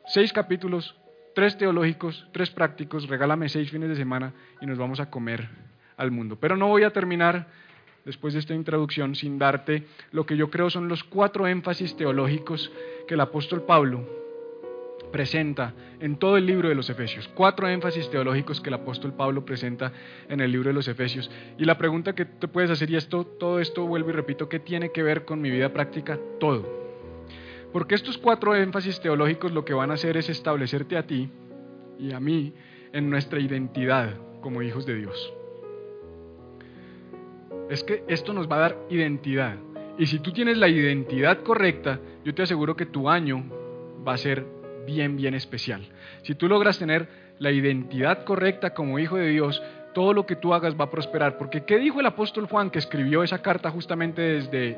Seis capítulos, tres teológicos, tres prácticos, regálame seis fines de semana y nos vamos a comer al mundo. Pero no voy a terminar después de esta introducción sin darte lo que yo creo son los cuatro énfasis teológicos que el apóstol Pablo presenta en todo el libro de los Efesios. Cuatro énfasis teológicos que el apóstol Pablo presenta en el libro de los Efesios. Y la pregunta que te puedes hacer, y esto, todo esto vuelvo y repito, ¿qué tiene que ver con mi vida práctica? Todo. Porque estos cuatro énfasis teológicos lo que van a hacer es establecerte a ti y a mí en nuestra identidad como hijos de Dios. Es que esto nos va a dar identidad. Y si tú tienes la identidad correcta, yo te aseguro que tu año va a ser bien, bien especial. Si tú logras tener la identidad correcta como hijo de Dios, todo lo que tú hagas va a prosperar. Porque ¿qué dijo el apóstol Juan que escribió esa carta justamente desde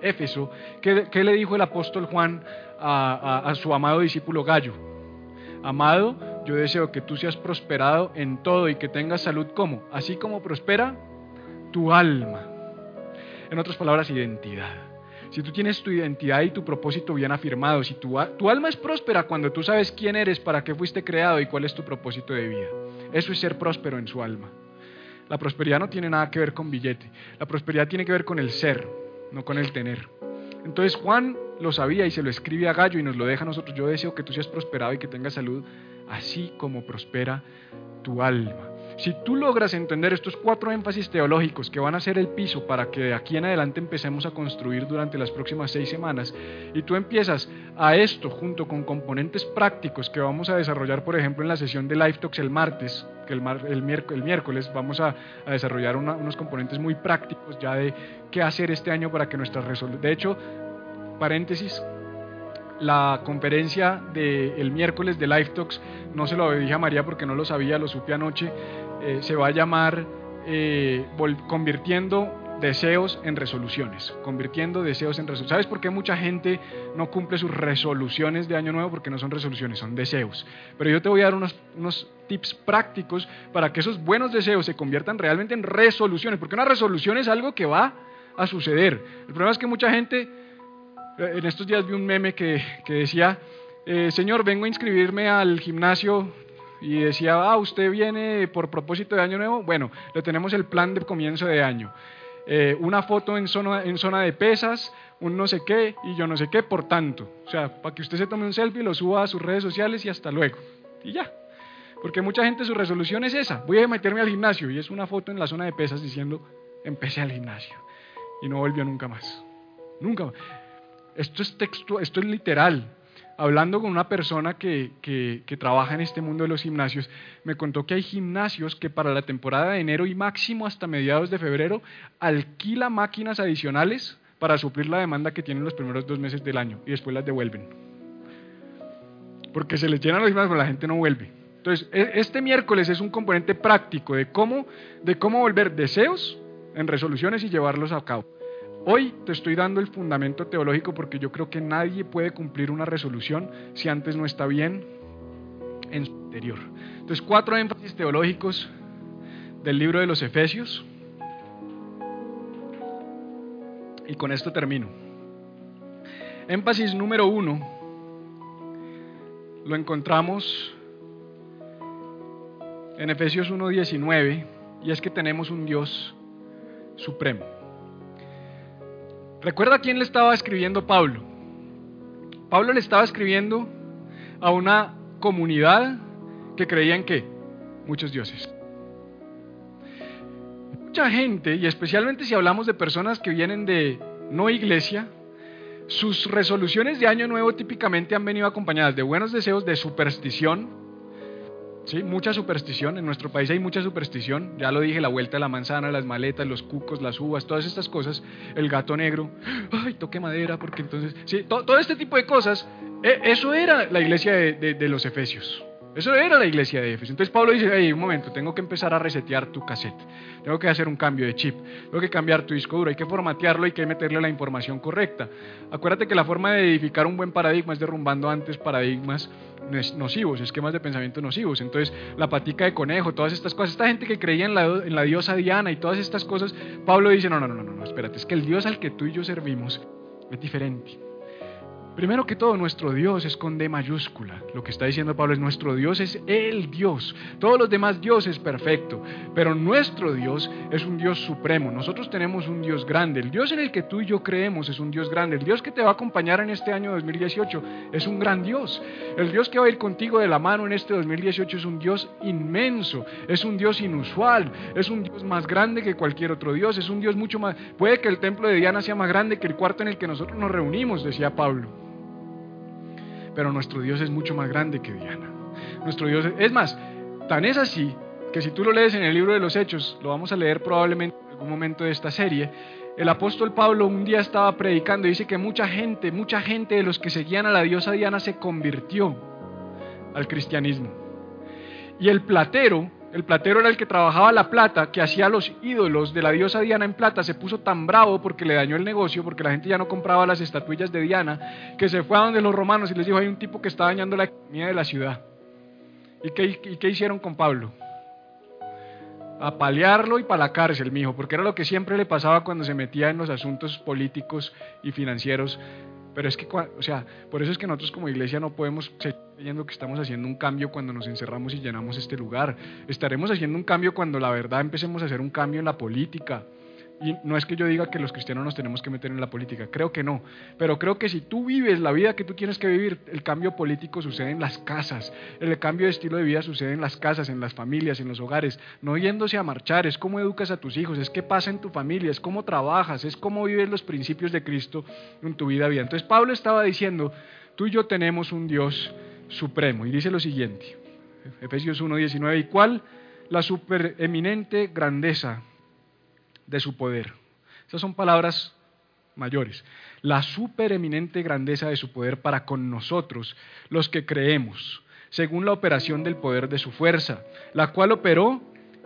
Éfeso? ¿Qué, le dijo el apóstol Juan a su amado discípulo Gallo? Amado, yo deseo que tú seas prosperado en todo y que tengas salud como, así como prospera tu alma. En otras palabras, identidad. Si tú tienes tu identidad y tu propósito bien afirmado, si tu, tu alma es próspera cuando tú sabes quién eres, para qué fuiste creado y cuál es tu propósito de vida. Eso es ser próspero en su alma. La prosperidad no tiene nada que ver con billete. La prosperidad tiene que ver con el ser, no con el tener. Entonces Juan lo sabía y se lo escribe a Gallo y nos lo deja a nosotros. Yo deseo que tú seas prosperado y que tengas salud, así como prospera tu alma. Si tú logras entender estos cuatro énfasis teológicos que van a ser el piso para que de aquí en adelante empecemos a construir durante las próximas seis semanas, y tú empiezas a esto junto con componentes prácticos que vamos a desarrollar, por ejemplo, en la sesión de Life Talks el martes, que el, el, miércoles vamos a, desarrollar unos componentes muy prácticos ya de qué hacer este año para que nuestras resoluciones... De hecho, paréntesis, la conferencia del miércoles de Life Talks, no se lo dije a María porque no lo sabía, lo supe anoche, eh, se va a llamar eh, convirtiendo deseos en resoluciones, convirtiendo deseos en resoluciones. ¿Sabes por qué mucha gente no cumple sus resoluciones de año nuevo? Porque no son resoluciones, son deseos. Pero yo te voy a dar unos, unos tips prácticos para que esos buenos deseos se conviertan realmente en resoluciones, porque una resolución es algo que va a suceder. El problema es que mucha gente eh, en estos días vi un meme que, decía, eh, Señor, vengo a inscribirme al gimnasio y decía, ah, usted viene por propósito de año nuevo. Bueno, le tenemos el plan de comienzo de año. Eh, una foto en zona, en zona de pesas, un no sé qué y yo no sé qué, por tanto. O sea, para que usted se tome un selfie, lo suba a sus redes sociales y hasta luego. Y ya. Porque mucha gente su resolución es esa, voy a meterme al gimnasio y es una foto en la zona de pesas diciendo, empecé al gimnasio. Y no volvió nunca más. Nunca más. Esto es texto, esto es literal. Hablando con una persona que, que, trabaja en este mundo de los gimnasios, me contó que hay gimnasios que para la temporada de enero y máximo hasta mediados de febrero alquila máquinas adicionales para suplir la demanda que tienen los primeros dos meses del año y después las devuelven. Porque se les llenan los gimnasios, pero la gente no vuelve. Entonces, e, este miércoles es un componente práctico de cómo, de cómo volver deseos en resoluciones y llevarlos a cabo. Hoy te estoy dando el fundamento teológico porque yo creo que nadie puede cumplir una resolución si antes no está bien en su interior. Entonces, cuatro énfasis teológicos del libro de los Efesios. Y con esto termino. Énfasis número uno lo encontramos en Efesios 1.19 y es que tenemos un Dios supremo. ¿Recuerda quién le estaba escribiendo Pablo? Pablo le estaba escribiendo a una comunidad que creía en qué? Muchos dioses. Mucha gente, y especialmente si hablamos de personas que vienen de no iglesia, sus resoluciones de año nuevo típicamente han venido acompañadas de buenos deseos, de superstición, ¿sí? Mucha superstición, en nuestro país hay mucha superstición, ya lo dije, la vuelta de la manzana, las maletas, los cucos, las uvas, todas estas cosas, el gato negro, ay, toque madera, porque entonces, sí, todo, este tipo de cosas, e, eso era la iglesia de los Efesios. Eso era la iglesia de Éfeso. Entonces Pablo dice, hey, un momento, tengo que empezar a resetear tu cassette. Tengo que hacer un cambio de chip. Tengo que cambiar tu disco duro. Hay que formatearlo, hay que meterle la información correcta. Acuérdate que la forma de edificar un buen paradigma es derrumbando antes paradigmas nocivos, esquemas de pensamiento nocivos. Entonces, la patica de conejo, todas estas cosas. Esta gente que creía en la, en la diosa Diana y todas estas cosas, Pablo dice, no, no, no, no, no, espérate, es que el Dios al que tú y yo servimos es diferente. Primero que todo, nuestro Dios es con D mayúscula. Lo que está diciendo Pablo es nuestro Dios es el Dios. Todos los demás dioses perfecto, pero nuestro Dios es un Dios supremo. Nosotros tenemos un Dios grande. El Dios en el que tú y yo creemos es un Dios grande. El Dios que te va a acompañar en este año 2018 es un gran Dios. El Dios que va a ir contigo de la mano en este 2018 es un Dios inmenso, es un Dios inusual, es un Dios más grande que cualquier otro Dios, es un Dios mucho más... Puede que el templo de Diana sea más grande que el cuarto en el que nosotros nos reunimos, decía Pablo. Pero nuestro Dios es mucho más grande que Diana. Nuestro Dios es, más, tan es así que si tú lo lees en el libro de los Hechos, lo vamos a leer probablemente en algún momento de esta serie, el apóstol Pablo un día estaba predicando y dice que mucha gente, mucha gente de los que seguían a la diosa Diana se convirtió al cristianismo. Y el platero, el platero era el que trabajaba la plata, que hacía los ídolos de la diosa Diana en plata, se puso tan bravo porque le dañó el negocio, porque la gente ya no compraba las estatuillas de Diana, que se fue a donde los romanos y les dijo, hay un tipo que está dañando la economía de la ciudad. ¿Y qué, hicieron con Pablo? a paliarlo y para la cárcel, mijo, porque era lo que siempre le pasaba cuando se metía en los asuntos políticos y financieros. Pero es que, o sea, por eso es que nosotros como iglesia no podemos seguir creyendo que estamos haciendo un cambio cuando nos encerramos y llenamos este lugar. Estaremos haciendo un cambio cuando la verdad empecemos a hacer un cambio en la política, y no es que yo diga que los cristianos nos tenemos que meter en la política, creo que no. Pero creo que si tú vives la vida que tú tienes que vivir, el cambio político sucede en las casas. El cambio de estilo de vida sucede en las casas, en las familias, en los hogares. No yéndose a marchar, es cómo educas a tus hijos, es qué pasa en tu familia, es cómo trabajas, es cómo vives los principios de Cristo en tu vida vida. Entonces Pablo estaba diciendo, tú y yo tenemos un Dios supremo. Y dice lo siguiente, Efesios 1.19, ¿y cuál? La supereminente grandeza de su poder. Esas son palabras mayores. La supereminente grandeza de su poder para con nosotros, los que creemos, según la operación del poder de su fuerza, la cual operó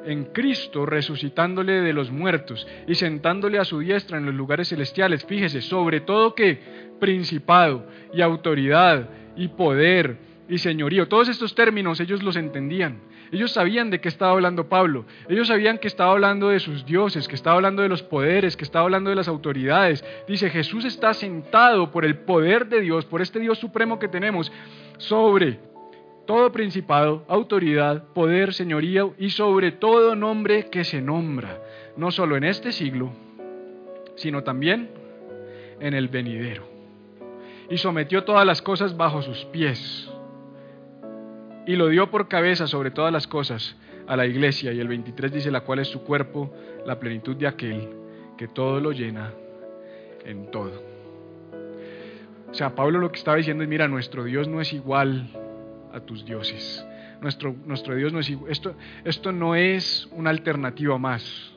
en Cristo, resucitándole de los muertos y sentándole a su diestra en los lugares celestiales. Fíjese, sobre todo que principado y autoridad y poder y señorío, todos estos términos ellos los entendían. Ellos sabían de qué estaba hablando Pablo. Ellos sabían que estaba hablando de sus dioses, que estaba hablando de los poderes, que estaba hablando de las autoridades. Dice, Jesús está sentado por el poder de Dios, por este Dios supremo que tenemos, sobre todo principado, autoridad, poder, señoría y sobre todo nombre que se nombra, no solo en este siglo, sino también en el venidero. Y sometió todas las cosas bajo sus pies y lo dio por cabeza sobre todas las cosas a la iglesia. Y el 23 dice, la cual es su cuerpo, la plenitud de aquel que todo lo llena en todo. O sea, Pablo lo que estaba diciendo es, mira, nuestro Dios no es igual a tus dioses. Nuestro, nuestro Dios no es igual. Esto, esto no es una alternativa más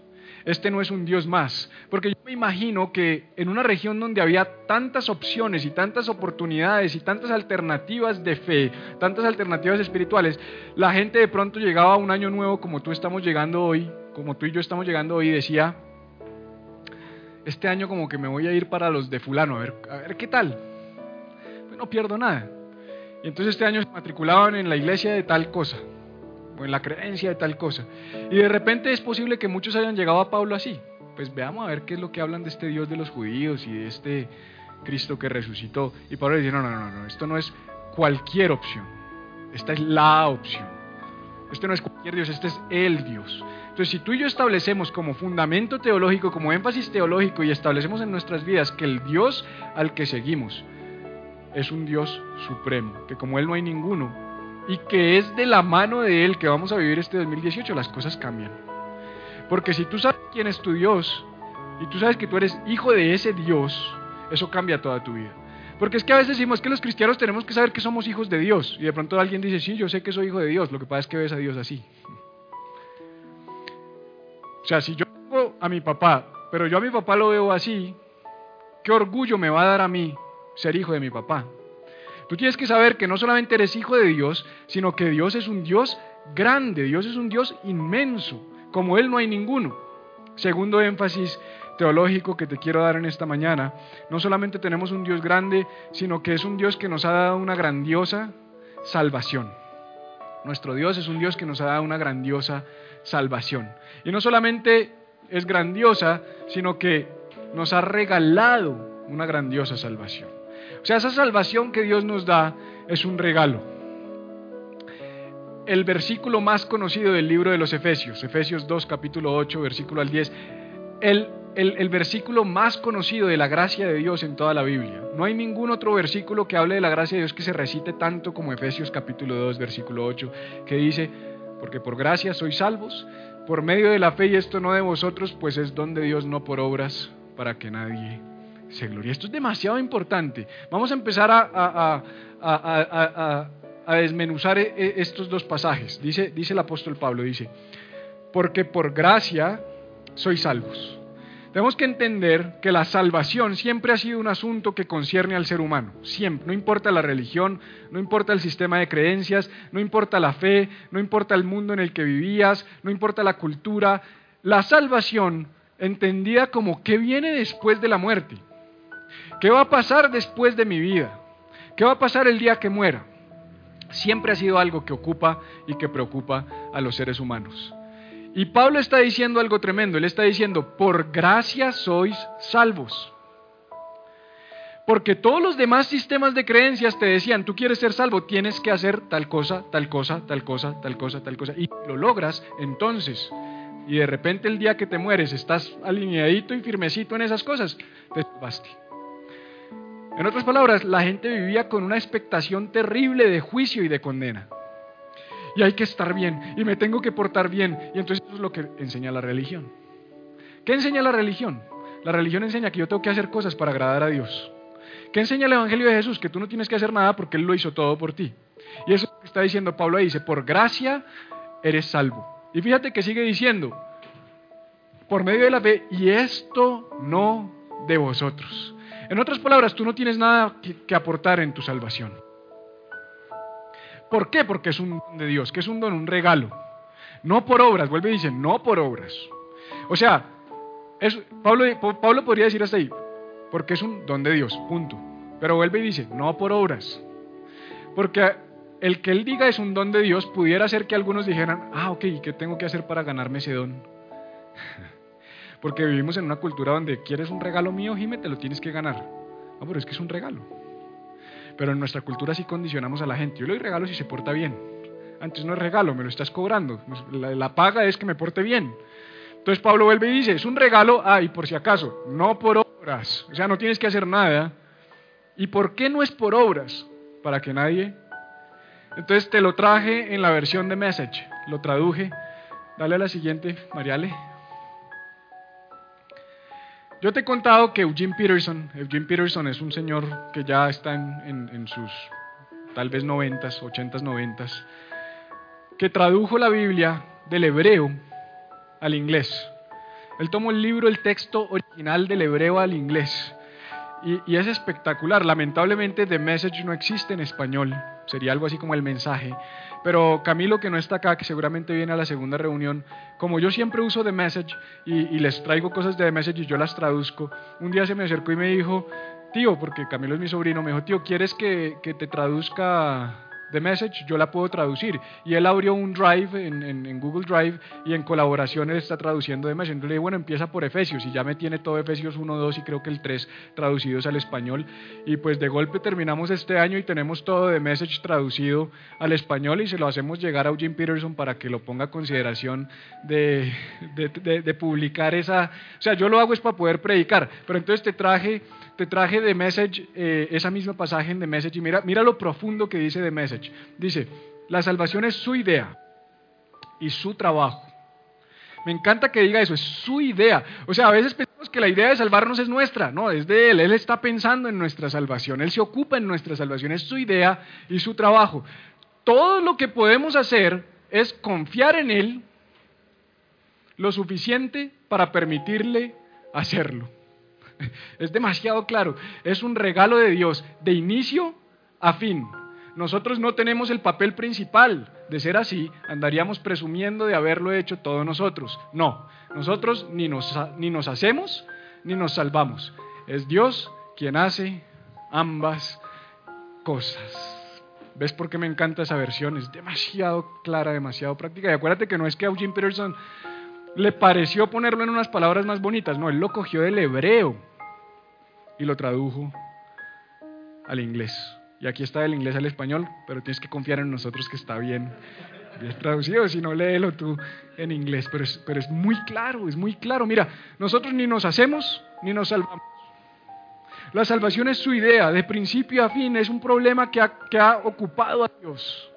este no es un Dios más. Porque yo me imagino que en una región donde había tantas opciones y tantas oportunidades y tantas alternativas de fe, tantas alternativas espirituales, la gente de pronto llegaba a un año nuevo como tú estamos llegando hoy, como tú y yo estamos llegando hoy, y decía, este año como que me voy a ir para los de fulano, a ver, a ver qué tal. Pues no pierdo nada. Y entonces este año se matriculaban en la iglesia de tal cosa en la creencia de tal cosa. Y de repente es posible que muchos hayan llegado a Pablo así. Pues veamos a ver qué es lo que hablan de este Dios de los judíos y de este Cristo que resucitó. Y Pablo dice, no, no, no, no, esto no es cualquier opción. Esta es la opción. Este no es cualquier Dios, este es el Dios. Entonces, si tú y yo establecemos como fundamento teológico, como énfasis teológico y establecemos en nuestras vidas que el Dios al que seguimos es un Dios supremo, que como Él no hay ninguno, y que es de la mano de Él que vamos a vivir este 2018, las cosas cambian. Porque si tú sabes quién es tu Dios y tú sabes que tú eres hijo de ese Dios, eso cambia toda tu vida. Porque es que a veces decimos que los cristianos tenemos que saber que somos hijos de Dios. Y de pronto alguien dice, sí, yo sé que soy hijo de Dios. Lo que pasa es que ves a Dios así. O sea, si yo tengo a mi papá, pero yo a mi papá lo veo así, ¿qué orgullo me va a dar a mí ser hijo de mi papá? Tú tienes que saber que no solamente eres hijo de Dios, sino que Dios es un Dios grande, Dios es un Dios inmenso, como Él no hay ninguno. Segundo énfasis teológico que te quiero dar en esta mañana, no solamente tenemos un Dios grande, sino que es un Dios que nos ha dado una grandiosa salvación. Nuestro Dios es un Dios que nos ha dado una grandiosa salvación. Y no solamente es grandiosa, sino que nos ha regalado una grandiosa salvación. O sea, esa salvación que Dios nos da es un regalo. El versículo más conocido del libro de los Efesios, Efesios 2, capítulo 8, versículo al 10, el, el, versículo más conocido de la gracia de Dios en toda la Biblia. No hay ningún otro versículo que hable de la gracia de Dios que se recite tanto como Efesios capítulo 2, versículo 8, que dice, porque por gracia sois salvos, por medio de la fe y esto no de vosotros, pues es don de Dios, no por obras, para que nadie se gloria. Esto es demasiado importante. Vamos a empezar a, desmenuzar e, e, estos dos pasajes. Dice, dice el apóstol Pablo, dice, porque por gracia sois salvos. Tenemos que entender que la salvación siempre ha sido un asunto que concierne al ser humano, siempre, no importa la religión, no importa el sistema de creencias, no importa la fe, no importa el mundo en el que vivías, no importa la cultura, la salvación entendida como qué viene después de la muerte, qué va a pasar después de mi vida, qué va a pasar el día que muera, siempre ha sido algo que ocupa y que preocupa a los seres humanos. Y Pablo está diciendo algo tremendo. Él está diciendo, por gracia sois salvos. Porque todos los demás sistemas de creencias te decían, tú quieres ser salvo, tienes que hacer tal cosa, tal cosa, tal cosa, tal cosa, tal cosa. Y lo logras entonces. Y de repente el día que te mueres estás alineadito y firmecito en esas cosas, te salvaste. En otras palabras, la gente vivía con una expectación terrible de juicio y de condena y hay que estar bien y me tengo que portar bien. Y entonces eso es lo que enseña la religión. ¿Qué enseña la religión? La religión enseña que yo tengo que hacer cosas para agradar a Dios. ¿Qué enseña el Evangelio de Jesús? Que tú no tienes que hacer nada porque Él lo hizo todo por ti. Y eso está diciendo Pablo ahí, dice, por gracia eres salvo. Y fíjate que sigue diciendo, por medio de la fe, y esto no de vosotros. En otras palabras, tú no tienes nada que, aportar en tu salvación. ¿Por qué? Porque es un don de Dios, que es un don, un regalo. No por obras, vuelve y dice, no por obras. O sea, Pablo, podría decir hasta ahí, porque es un don de Dios, punto. Pero vuelve y dice, no por obras. Porque el que él diga es un don de Dios pudiera ser que algunos dijeran, ah, ok, ¿y qué tengo que hacer para ganarme ese don? Porque vivimos en una cultura donde quieres un regalo mío, Jime, te lo tienes que ganar. No, pero es que es un regalo. Pero en nuestra cultura sí condicionamos a la gente. Yo le doy regalo si se porta bien. Antes no es regalo, me lo estás cobrando. La, paga es que me porte bien. Entonces Pablo vuelve y dice, es un regalo, ah, y por si acaso, no por obras. O sea, no tienes que hacer nada. ¿Y por qué no es por obras? Para que nadie... Entonces te lo traje en la versión de Message, lo traduje. Dale a la siguiente, Mariale. Yo te he contado que Eugene Peterson, Eugene Peterson es un señor que ya está en, sus tal vez noventas, ochentas, noventas, que tradujo la Biblia del hebreo al inglés. Él tomó el libro, el texto original del hebreo al inglés. Y, y, es espectacular. Lamentablemente The Message no existe en español. Sería algo así como el mensaje. Pero Camilo, que no está acá, que seguramente viene a la segunda reunión, como yo siempre uso The Message y, les traigo cosas de The Message y yo las traduzco, un día se me acercó y me dijo, tío, porque Camilo es mi sobrino, me dijo, tío, ¿quieres que, que te traduzca The Message, yo la puedo traducir. Y él abrió un Drive en, Google Drive y en colaboración él está traduciendo The Message. Entonces le dije, bueno, empieza por Efesios y ya me tiene todo Efesios 1, 2 y creo que el 3 traducidos al español. Y pues de golpe terminamos este año y tenemos todo The Message traducido al español y se lo hacemos llegar a Eugene Peterson para que lo ponga a consideración de, de publicar esa... O sea, yo lo hago es para poder predicar, pero entonces te traje te traje de Message, eh, esa misma pasaje en The Message, y mira, mira lo profundo que dice The Message. Dice, la salvación es su idea y su trabajo. Me encanta que diga eso, es su idea. O sea, a veces pensamos que la idea de salvarnos es nuestra, no, es de Él. Él está pensando en nuestra salvación, Él se ocupa en nuestra salvación, es su idea y su trabajo. Todo lo que podemos hacer es confiar en Él lo suficiente para permitirle hacerlo. Es demasiado claro. Es un regalo de Dios de inicio a fin. Nosotros no tenemos el papel principal. De ser así, andaríamos presumiendo de haberlo hecho todos nosotros. No, nosotros ni nos, ni nos hacemos ni nos salvamos. Es Dios quien hace ambas cosas. ¿Ves por qué me encanta esa versión? Es demasiado clara, demasiado práctica. Y acuérdate que no es que a Eugene Peterson le pareció ponerlo en unas palabras más bonitas. No, él lo cogió del hebreo y lo tradujo al inglés. Y aquí está del inglés al español, pero tienes que confiar en nosotros que está bien, bien traducido, si no léelo tú en inglés, pero es, pero es muy claro, es muy claro. Mira, nosotros ni nos hacemos ni nos salvamos. La salvación es su idea, de principio a fin, es un problema que ha, que ha ocupado a Dios.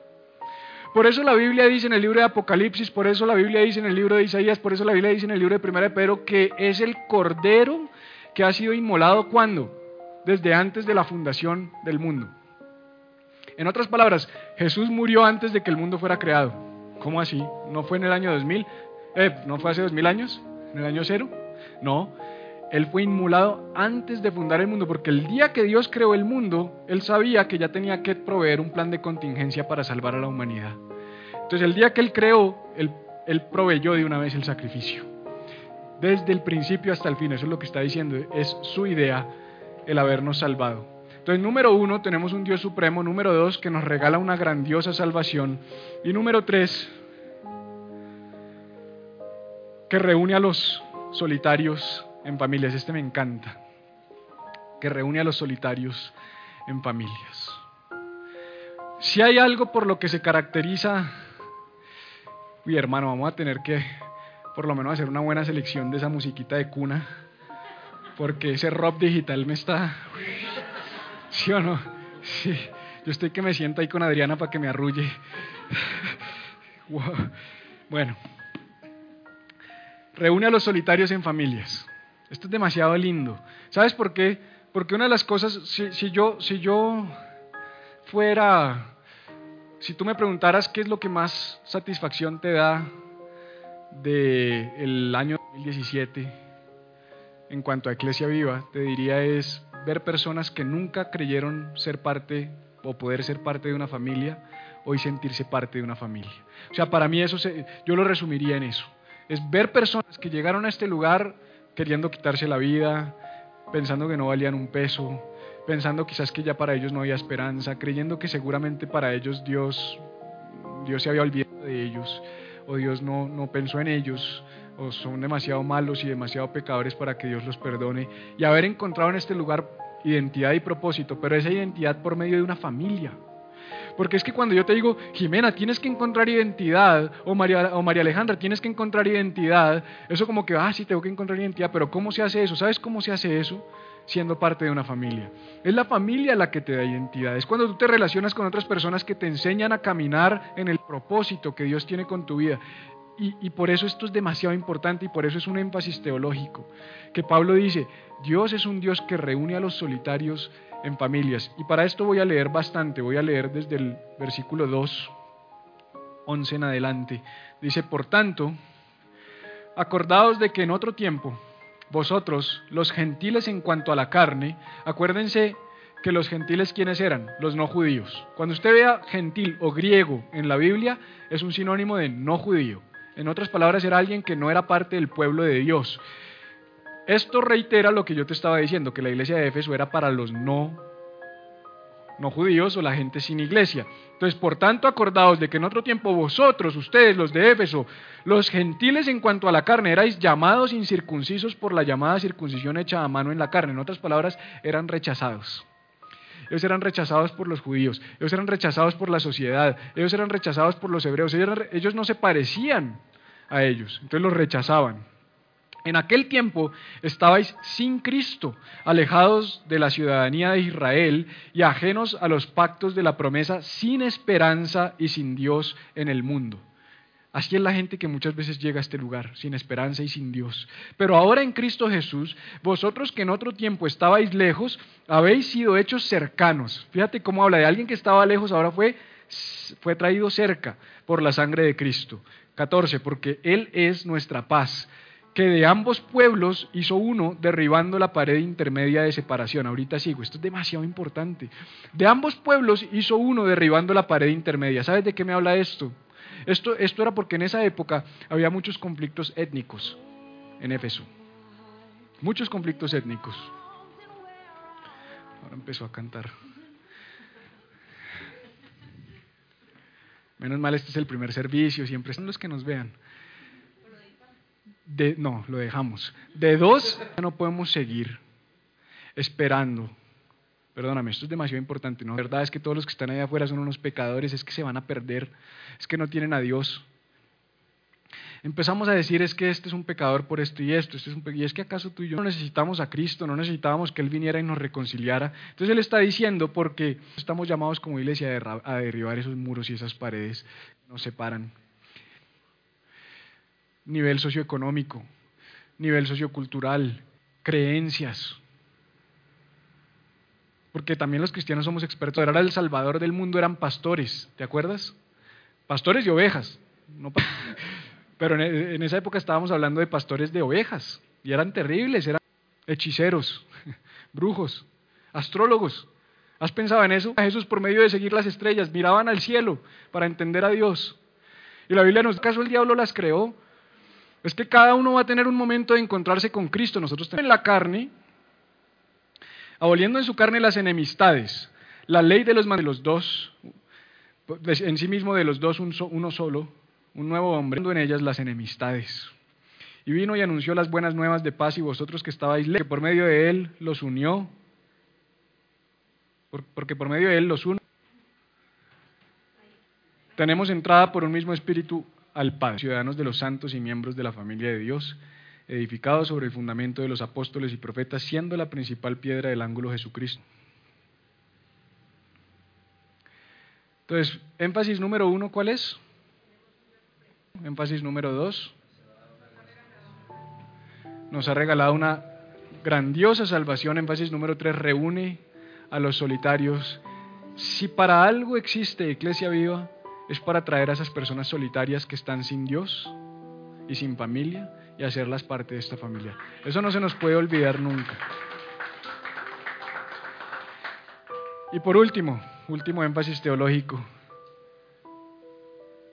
Por eso la Biblia dice en el libro de Apocalipsis, por eso la Biblia dice en el libro de Isaías, por eso la Biblia dice en el libro de Primera de Pedro que es el Cordero que ha sido inmolado cuando? Desde antes de la fundación del mundo. En otras palabras, Jesús murió antes de que el mundo fuera creado. ¿Cómo así? ¿No fue en el año 2000? Eh, ¿No fue hace 2000 años? ¿En el año cero? No. Él fue inmulado antes de fundar el mundo, porque el día que Dios creó el mundo, Él sabía que ya tenía que proveer un plan de contingencia para salvar a la humanidad. Entonces el día que Él creó, Él, él proveyó de una vez el sacrificio. Desde el principio hasta el fin, eso es lo que está diciendo, es su idea el habernos salvado. Entonces, número uno, tenemos un Dios supremo. Número dos, que nos regala una grandiosa salvación. Y número tres, que reúne a los solitarios en familias. Este me encanta. Que reúne a los solitarios en familias. Si hay algo por lo que se caracteriza, uy hermano, vamos a tener que por lo menos hacer una buena selección de esa musiquita de cuna, porque ese rock digital me está... ¿Sí o no? Sí. Yo estoy que me siento ahí con Adriana para que me arrulle. Bueno, reúne a los solitarios en familias. Esto es demasiado lindo. ¿Sabes por qué? Porque una de las cosas, si, yo, si yo fuera, si tú me preguntaras qué es lo que más satisfacción te da del año 2017 en cuanto a Iglesia Viva, te diría es ver personas que nunca creyeron ser parte o poder ser parte de una familia, hoy sentirse parte de una familia. O sea, para mí eso yo lo resumiría en eso. Es ver personas que llegaron a este lugar queriendo quitarse la vida, pensando que no valían un peso, pensando quizás que ya para ellos no había esperanza, creyendo que seguramente para ellos Dios, Dios se había olvidado de ellos, o Dios no, no pensó en ellos, o son demasiado malos y demasiado pecadores para que Dios los perdone, y haber encontrado en este lugar identidad y propósito, pero esa identidad por medio de una familia. Porque es que cuando yo te digo, Jimena, tienes que encontrar identidad, o María, o María Alejandra, tienes que encontrar identidad, eso como que, ah, sí, tengo que encontrar identidad, pero ¿cómo se hace eso? ¿Sabes cómo se hace eso? Siendo parte de una familia. Es la familia la que te da identidad. Es cuando tú te relacionas con otras personas que te enseñan a caminar en el propósito que Dios tiene con tu vida. Y, y, por eso esto es demasiado importante y por eso es un énfasis teológico. Que Pablo dice, Dios es un Dios que reúne a los solitarios en familias. Y para esto voy a leer bastante, voy a leer desde el versículo 2, 11 en adelante. Dice, por tanto, acordaos de que en otro tiempo, vosotros, los gentiles en cuanto a la carne, acuérdense que los gentiles quiénes eran, los no judíos. Cuando usted vea gentil o griego en la Biblia, es un sinónimo de no judío. En otras palabras, era alguien que no era parte del pueblo de Dios. Esto reitera lo que yo te estaba diciendo, que la iglesia de Éfeso era para los no, no judíos o la gente sin iglesia. Entonces, por tanto, acordaos de que en otro tiempo vosotros, ustedes, los de Éfeso, los gentiles en cuanto a la carne, erais llamados incircuncisos por la llamada circuncisión hecha a mano en la carne. En otras palabras, eran rechazados. Ellos eran rechazados por los judíos, ellos eran rechazados por la sociedad, ellos eran rechazados por los hebreos, ellos no se parecían a ellos, entonces los rechazaban. En aquel tiempo estabais sin Cristo, alejados de la ciudadanía de Israel y ajenos a los pactos de la promesa, sin esperanza y sin Dios en el mundo. Así es la gente que muchas veces llega a este lugar, sin esperanza y sin Dios. Pero ahora en Cristo Jesús, vosotros que en otro tiempo estabais lejos, habéis sido hechos cercanos. Fíjate cómo habla de alguien que estaba lejos, ahora fue, fue traído cerca por la sangre de Cristo. 14, porque Él es nuestra paz que de ambos pueblos hizo uno derribando la pared intermedia de separación. Ahorita sigo, esto es demasiado importante. De ambos pueblos hizo uno derribando la pared intermedia. ¿Sabes de qué me habla esto? Esto, esto era porque en esa época había muchos conflictos étnicos en Éfeso. Muchos conflictos étnicos. Ahora empezó a cantar. Menos mal, este es el primer servicio, siempre son los que nos vean no, lo dejamos. De dos, no podemos seguir esperando. Perdóname, esto es demasiado importante. ¿no? La verdad es que todos los que están ahí afuera son unos pecadores, es que se van a perder, es que no tienen a Dios. Empezamos a decir es que este es un pecador por esto y esto, este es un y es que acaso tú y yo no necesitamos a Cristo, no necesitábamos que Él viniera y nos reconciliara. Entonces Él está diciendo porque estamos llamados como iglesia a derribar esos muros y esas paredes que nos separan nivel socioeconómico, nivel sociocultural, creencias. Porque también los cristianos somos expertos. Era el salvador del mundo, eran pastores, ¿te acuerdas? Pastores de ovejas. Pero en esa época estábamos hablando de pastores de ovejas. Y eran terribles, eran hechiceros, brujos, astrólogos. ¿Has pensado en eso? Jesús por medio de seguir las estrellas miraban al cielo para entender a Dios. Y la Biblia nos ¿acaso el diablo las creó? Es que cada uno va a tener un momento de encontrarse con Cristo. Nosotros tenemos en la carne, aboliendo en su carne las enemistades, la ley de los, de los dos, en sí mismo de los dos uno solo, un nuevo hombre, en ellas las enemistades. Y vino y anunció las buenas nuevas de paz y vosotros que estabais lejos, que por medio de él los unió, porque por medio de él los uno. Tenemos entrada por un mismo espíritu al Padre, ciudadanos de los santos y miembros de la familia de Dios, edificados sobre el fundamento de los apóstoles y profetas, siendo la principal piedra del ángulo Jesucristo. Entonces, énfasis número uno, ¿cuál es? Énfasis número dos. Nos ha regalado una grandiosa salvación. Énfasis número tres, reúne a los solitarios. Si para algo existe Iglesia Viva, es para traer a esas personas solitarias que están sin Dios y sin familia y hacerlas parte de esta familia. Eso no se nos puede olvidar nunca. Y por último, último énfasis teológico,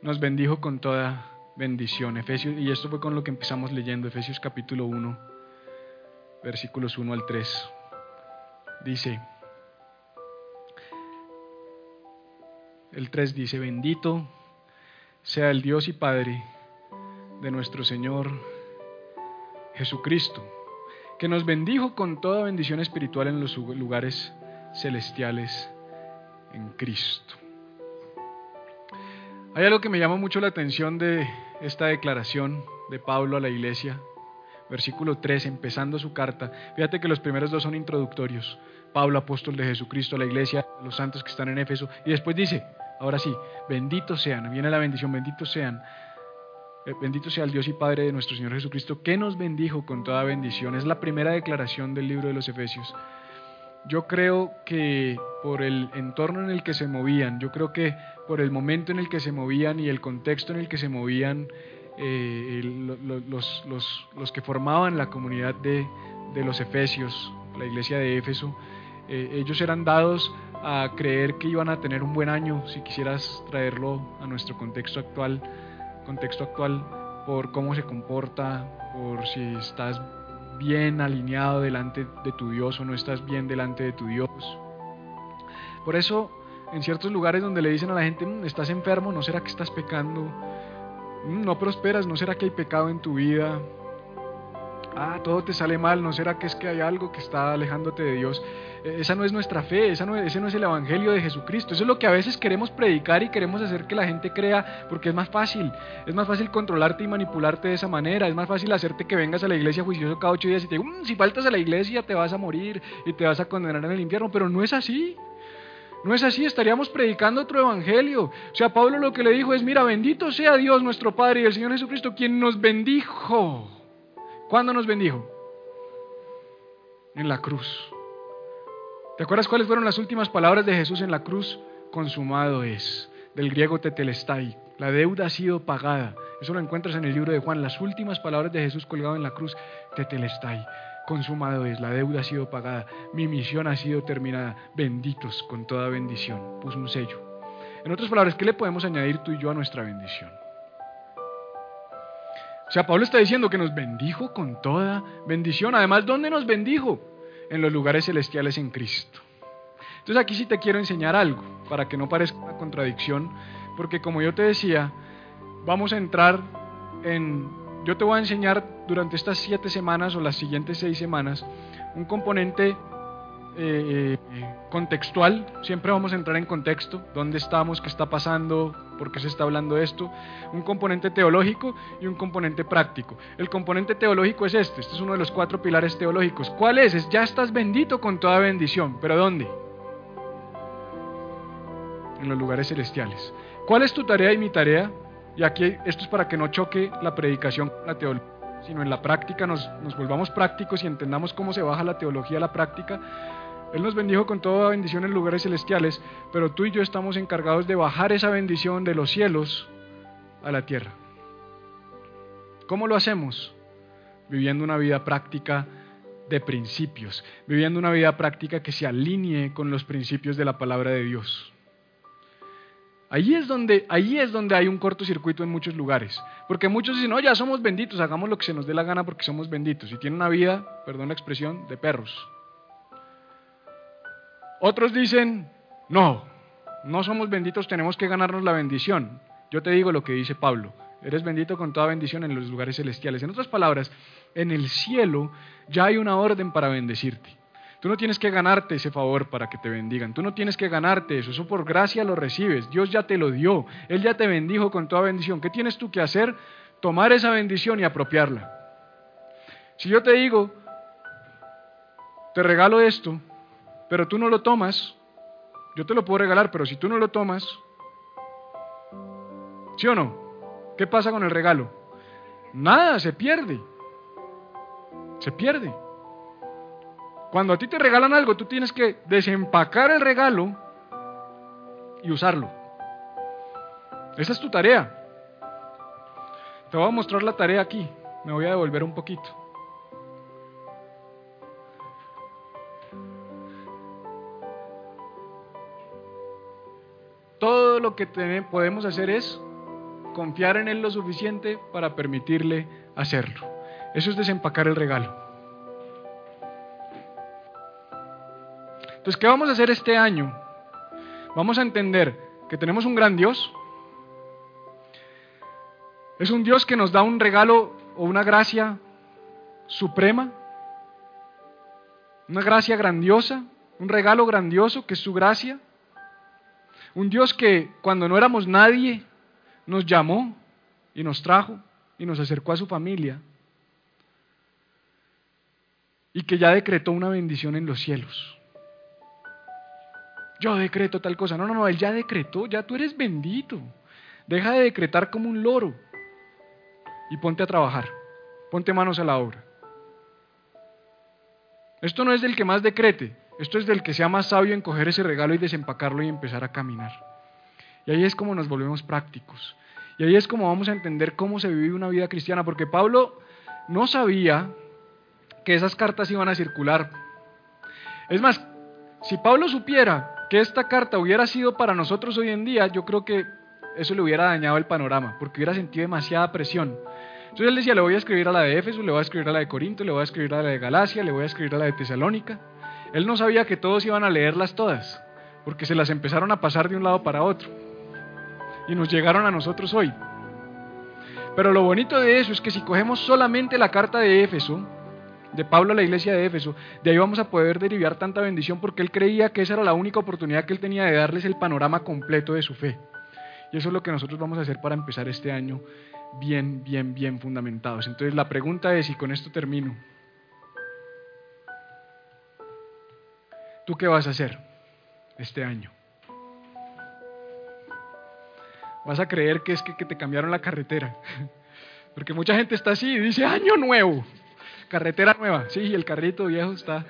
nos bendijo con toda bendición. Efesios, y esto fue con lo que empezamos leyendo, Efesios capítulo 1, versículos 1 al 3. Dice, el 3 dice, bendito sea el Dios y Padre de nuestro Señor Jesucristo, que nos bendijo con toda bendición espiritual en los lugares celestiales en Cristo. Hay algo que me llama mucho la atención de esta declaración de Pablo a la iglesia. Versículo 3, empezando su carta. Fíjate que los primeros dos son introductorios. Pablo, apóstol de Jesucristo, a la iglesia, los santos que están en Éfeso. Y después dice, ahora sí, benditos sean, viene la bendición, benditos sean. Eh, bendito sea el Dios y Padre de nuestro Señor Jesucristo, que nos bendijo con toda bendición. Es la primera declaración del libro de los Efesios. Yo creo que por el entorno en el que se movían, yo creo que por el momento en el que se movían y el contexto en el que se movían eh, los, que formaban la comunidad de, de, los Efesios, la iglesia de Éfeso, eh, ellos eran dados a creer que iban a tener un buen año, si quisieras traerlo a nuestro contexto actual, contexto actual, por cómo se comporta, por si estás bien alineado delante de tu Dios o no estás bien delante de tu Dios. Por eso, en ciertos lugares donde le dicen a la gente, mm, estás enfermo, ¿no será que estás pecando? Mm, no prosperas, ¿no será que hay pecado en tu vida? Ah, todo te sale mal, ¿no será que es que hay algo que está alejándote de Dios? E, esa no es nuestra fe, esa no, ese no es el Evangelio de Jesucristo. Eso es lo que a veces queremos predicar y queremos hacer que la gente crea porque es más fácil. Es más fácil controlarte y manipularte de esa manera. Es más fácil hacerte que vengas a la iglesia juicioso cada ocho días y te digo, mm, si faltas a la iglesia te vas a morir y te vas a condenar en el infierno. Pero no es así. No es así, estaríamos predicando otro evangelio. O sea, Pablo lo que le dijo es, mira, bendito sea Dios nuestro Padre y el Señor Jesucristo, quien nos bendijo. ¿Cuándo nos bendijo? En la cruz. ¿Te acuerdas cuáles fueron las últimas palabras de Jesús en la cruz? Consumado es, del griego tetelestai. La deuda ha sido pagada. Eso lo encuentras en el libro de Juan. Las últimas palabras de Jesús colgado en la cruz, tetelestai. Consumado es, la deuda ha sido pagada, mi misión ha sido terminada. Benditos con toda bendición. Puso un sello. En otras palabras, ¿qué le podemos añadir tú y yo a nuestra bendición? O sea, Pablo está diciendo que nos bendijo con toda bendición. Además, ¿dónde nos bendijo? en los lugares celestiales en Cristo. Entonces aquí sí te quiero enseñar algo, para que no parezca una contradicción, porque como yo te decía, vamos a entrar en, yo te voy a enseñar durante estas siete semanas o las siguientes seis semanas un componente eh, contextual, siempre vamos a entrar en contexto, dónde estamos, qué está pasando, por qué se está hablando esto, un componente teológico y un componente práctico. El componente teológico es este, este es uno de los cuatro pilares teológicos. ¿Cuál es? Es ya estás bendito con toda bendición, pero ¿dónde? En los lugares celestiales. ¿Cuál es tu tarea y mi tarea? Y aquí esto es para que no choque la predicación con la teología sino en la práctica nos, nos, volvamos prácticos y entendamos cómo se baja la teología a la práctica, él nos bendijo con toda bendición en lugares celestiales, pero tú y yo estamos encargados de bajar esa bendición de los cielos a la tierra. ¿Cómo lo hacemos? Viviendo una vida práctica de principios, viviendo una vida práctica que se alinee con los principios de la palabra de Dios. Ahí es, donde, es donde hay un cortocircuito en muchos lugares. Porque muchos dicen, no, ya somos benditos, hagamos lo que se nos dé la gana porque somos benditos. Y tienen una vida, perdón la expresión, de perros. Otros dicen, no, no somos benditos, tenemos que ganarnos la bendición. Yo te digo lo que dice Pablo, eres bendito con toda bendición en los lugares celestiales. En otras palabras, en el cielo ya hay una orden para bendecirte. Tú no tienes que ganarte ese favor para que te bendigan. Tú no tienes que ganarte eso. Eso por gracia lo recibes. Dios ya te lo dio. Él ya te bendijo con toda bendición. ¿Qué tienes tú que hacer? Tomar esa bendición y apropiarla. Si yo te digo, te regalo esto, pero tú no lo tomas, yo te lo puedo regalar, pero si tú no lo tomas, ¿sí o no? ¿Qué pasa con el regalo? Nada, se pierde. Se pierde. Cuando a ti te regalan algo, tú tienes que desempacar el regalo y usarlo. Esa es tu tarea. Te voy a mostrar la tarea aquí. Me voy a devolver un poquito. Lo que podemos hacer es confiar en Él lo suficiente para permitirle hacerlo. Eso es desempacar el regalo. Entonces, ¿qué vamos a hacer este año? Vamos a entender que tenemos un gran Dios. Es un Dios que nos da un regalo o una gracia suprema, una gracia grandiosa, un regalo grandioso que es su gracia. Un Dios que cuando no éramos nadie nos llamó y nos trajo y nos acercó a su familia y que ya decretó una bendición en los cielos yo decreto tal cosa. No, no, no, Él ya decretó, ya tú eres bendito. Deja de decretar como un loro y ponte a trabajar. Ponte manos a la obra. Esto no es del que más decrete, esto es del que sea más sabio en coger ese regalo y desempacarlo y empezar a caminar. Y ahí es como nos volvemos prácticos. Y ahí es como vamos a entender cómo se vive una vida cristiana, porque Pablo no sabía que esas cartas iban a circular. Es más, si Pablo supiera que esta carta hubiera sido para nosotros hoy en día, yo creo que eso le hubiera dañado el panorama, porque hubiera sentido demasiada presión. Entonces él decía, le voy a escribir a la de Éfeso, le voy a escribir a la de Corinto, le voy a escribir a la de Galacia, le voy a escribir a la de Tesalónica. Él no sabía que todos iban a leerlas todas, porque se las empezaron a pasar de un lado para otro. Y nos llegaron a nosotros hoy. Pero lo bonito de eso es que si cogemos solamente la carta de Éfeso, de Pablo a la iglesia de Éfeso, de ahí vamos a poder derivar tanta bendición porque él creía que esa era la única oportunidad que él tenía de darles el panorama completo de su fe. Y eso es lo que nosotros vamos a hacer para empezar este año bien, bien, bien fundamentados. Entonces la pregunta es, y con esto termino, ¿tú qué vas a hacer este año? ¿Vas a creer que es que, que te cambiaron la carretera? Porque mucha gente está así y dice, año nuevo carretera nueva. Sí, el carrito viejo está,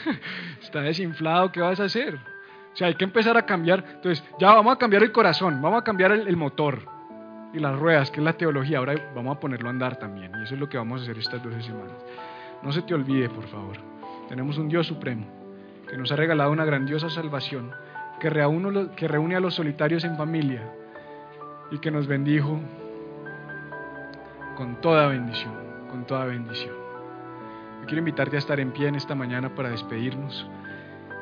está desinflado, ¿qué vas a hacer? O sea, hay que empezar a cambiar. Entonces, ya vamos a cambiar el corazón, vamos a cambiar el, motor y las ruedas, que es la teología. Ahora vamos a ponerlo a andar también. Y eso es lo que vamos a hacer estas 12 semanas. No se te olvide, por favor. Tenemos un Dios supremo que nos ha regalado una grandiosa salvación, que reúne, a los solitarios en familia y que nos bendijo con toda bendición, con toda bendición quiero invitarte a estar en pie en esta mañana para despedirnos.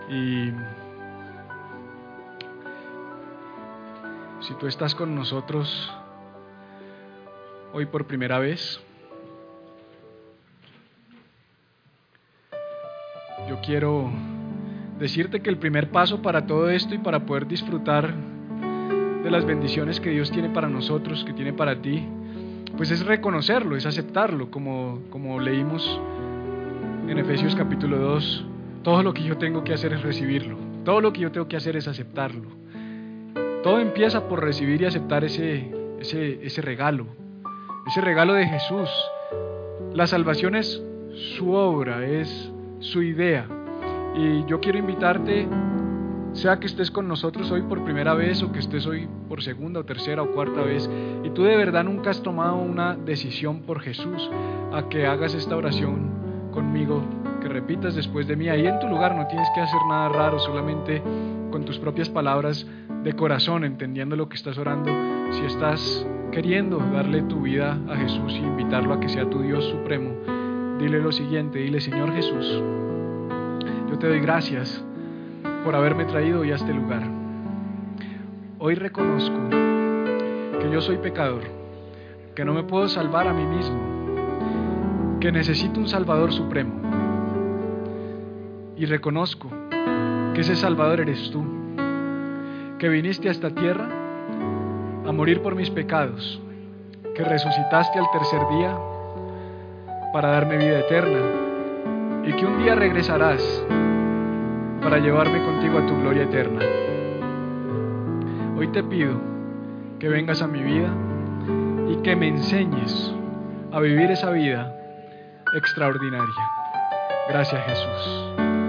Y si tú estás con nosotros hoy por primera vez, yo quiero decirte que el primer paso para todo esto y para poder disfrutar de las bendiciones que Dios tiene para nosotros, que tiene para ti, pues es reconocerlo, es aceptarlo, como, como leímos en Efesios capítulo 2, todo lo que yo tengo que hacer es recibirlo. Todo lo que yo tengo que hacer es aceptarlo. Todo empieza por recibir y aceptar ese, ese, ese regalo, ese regalo de Jesús. La salvación es su obra, es su idea. Y yo quiero invitarte, sea que estés con nosotros hoy por primera vez o que estés hoy por segunda o tercera o cuarta vez, y tú de verdad nunca has tomado una decisión por Jesús, a que hagas esta oración conmigo que repitas después de mí. Ahí en tu lugar no tienes que hacer nada raro, solamente con tus propias palabras de corazón, entendiendo lo que estás orando. Si estás queriendo darle tu vida a Jesús y invitarlo a que sea tu Dios supremo, dile lo siguiente, dile Señor Jesús, te doy gracias por haberme traído hoy a este lugar. Hoy reconozco que yo soy pecador, que no me puedo salvar a mí mismo, que necesito un Salvador supremo. Y reconozco que ese Salvador eres tú, que viniste a esta tierra a morir por mis pecados, que resucitaste al tercer día para darme vida eterna y que un día regresarás para llevarme contigo a tu gloria eterna. Hoy te pido que vengas a mi vida y que me enseñes a vivir esa vida extraordinaria. Gracias Jesús.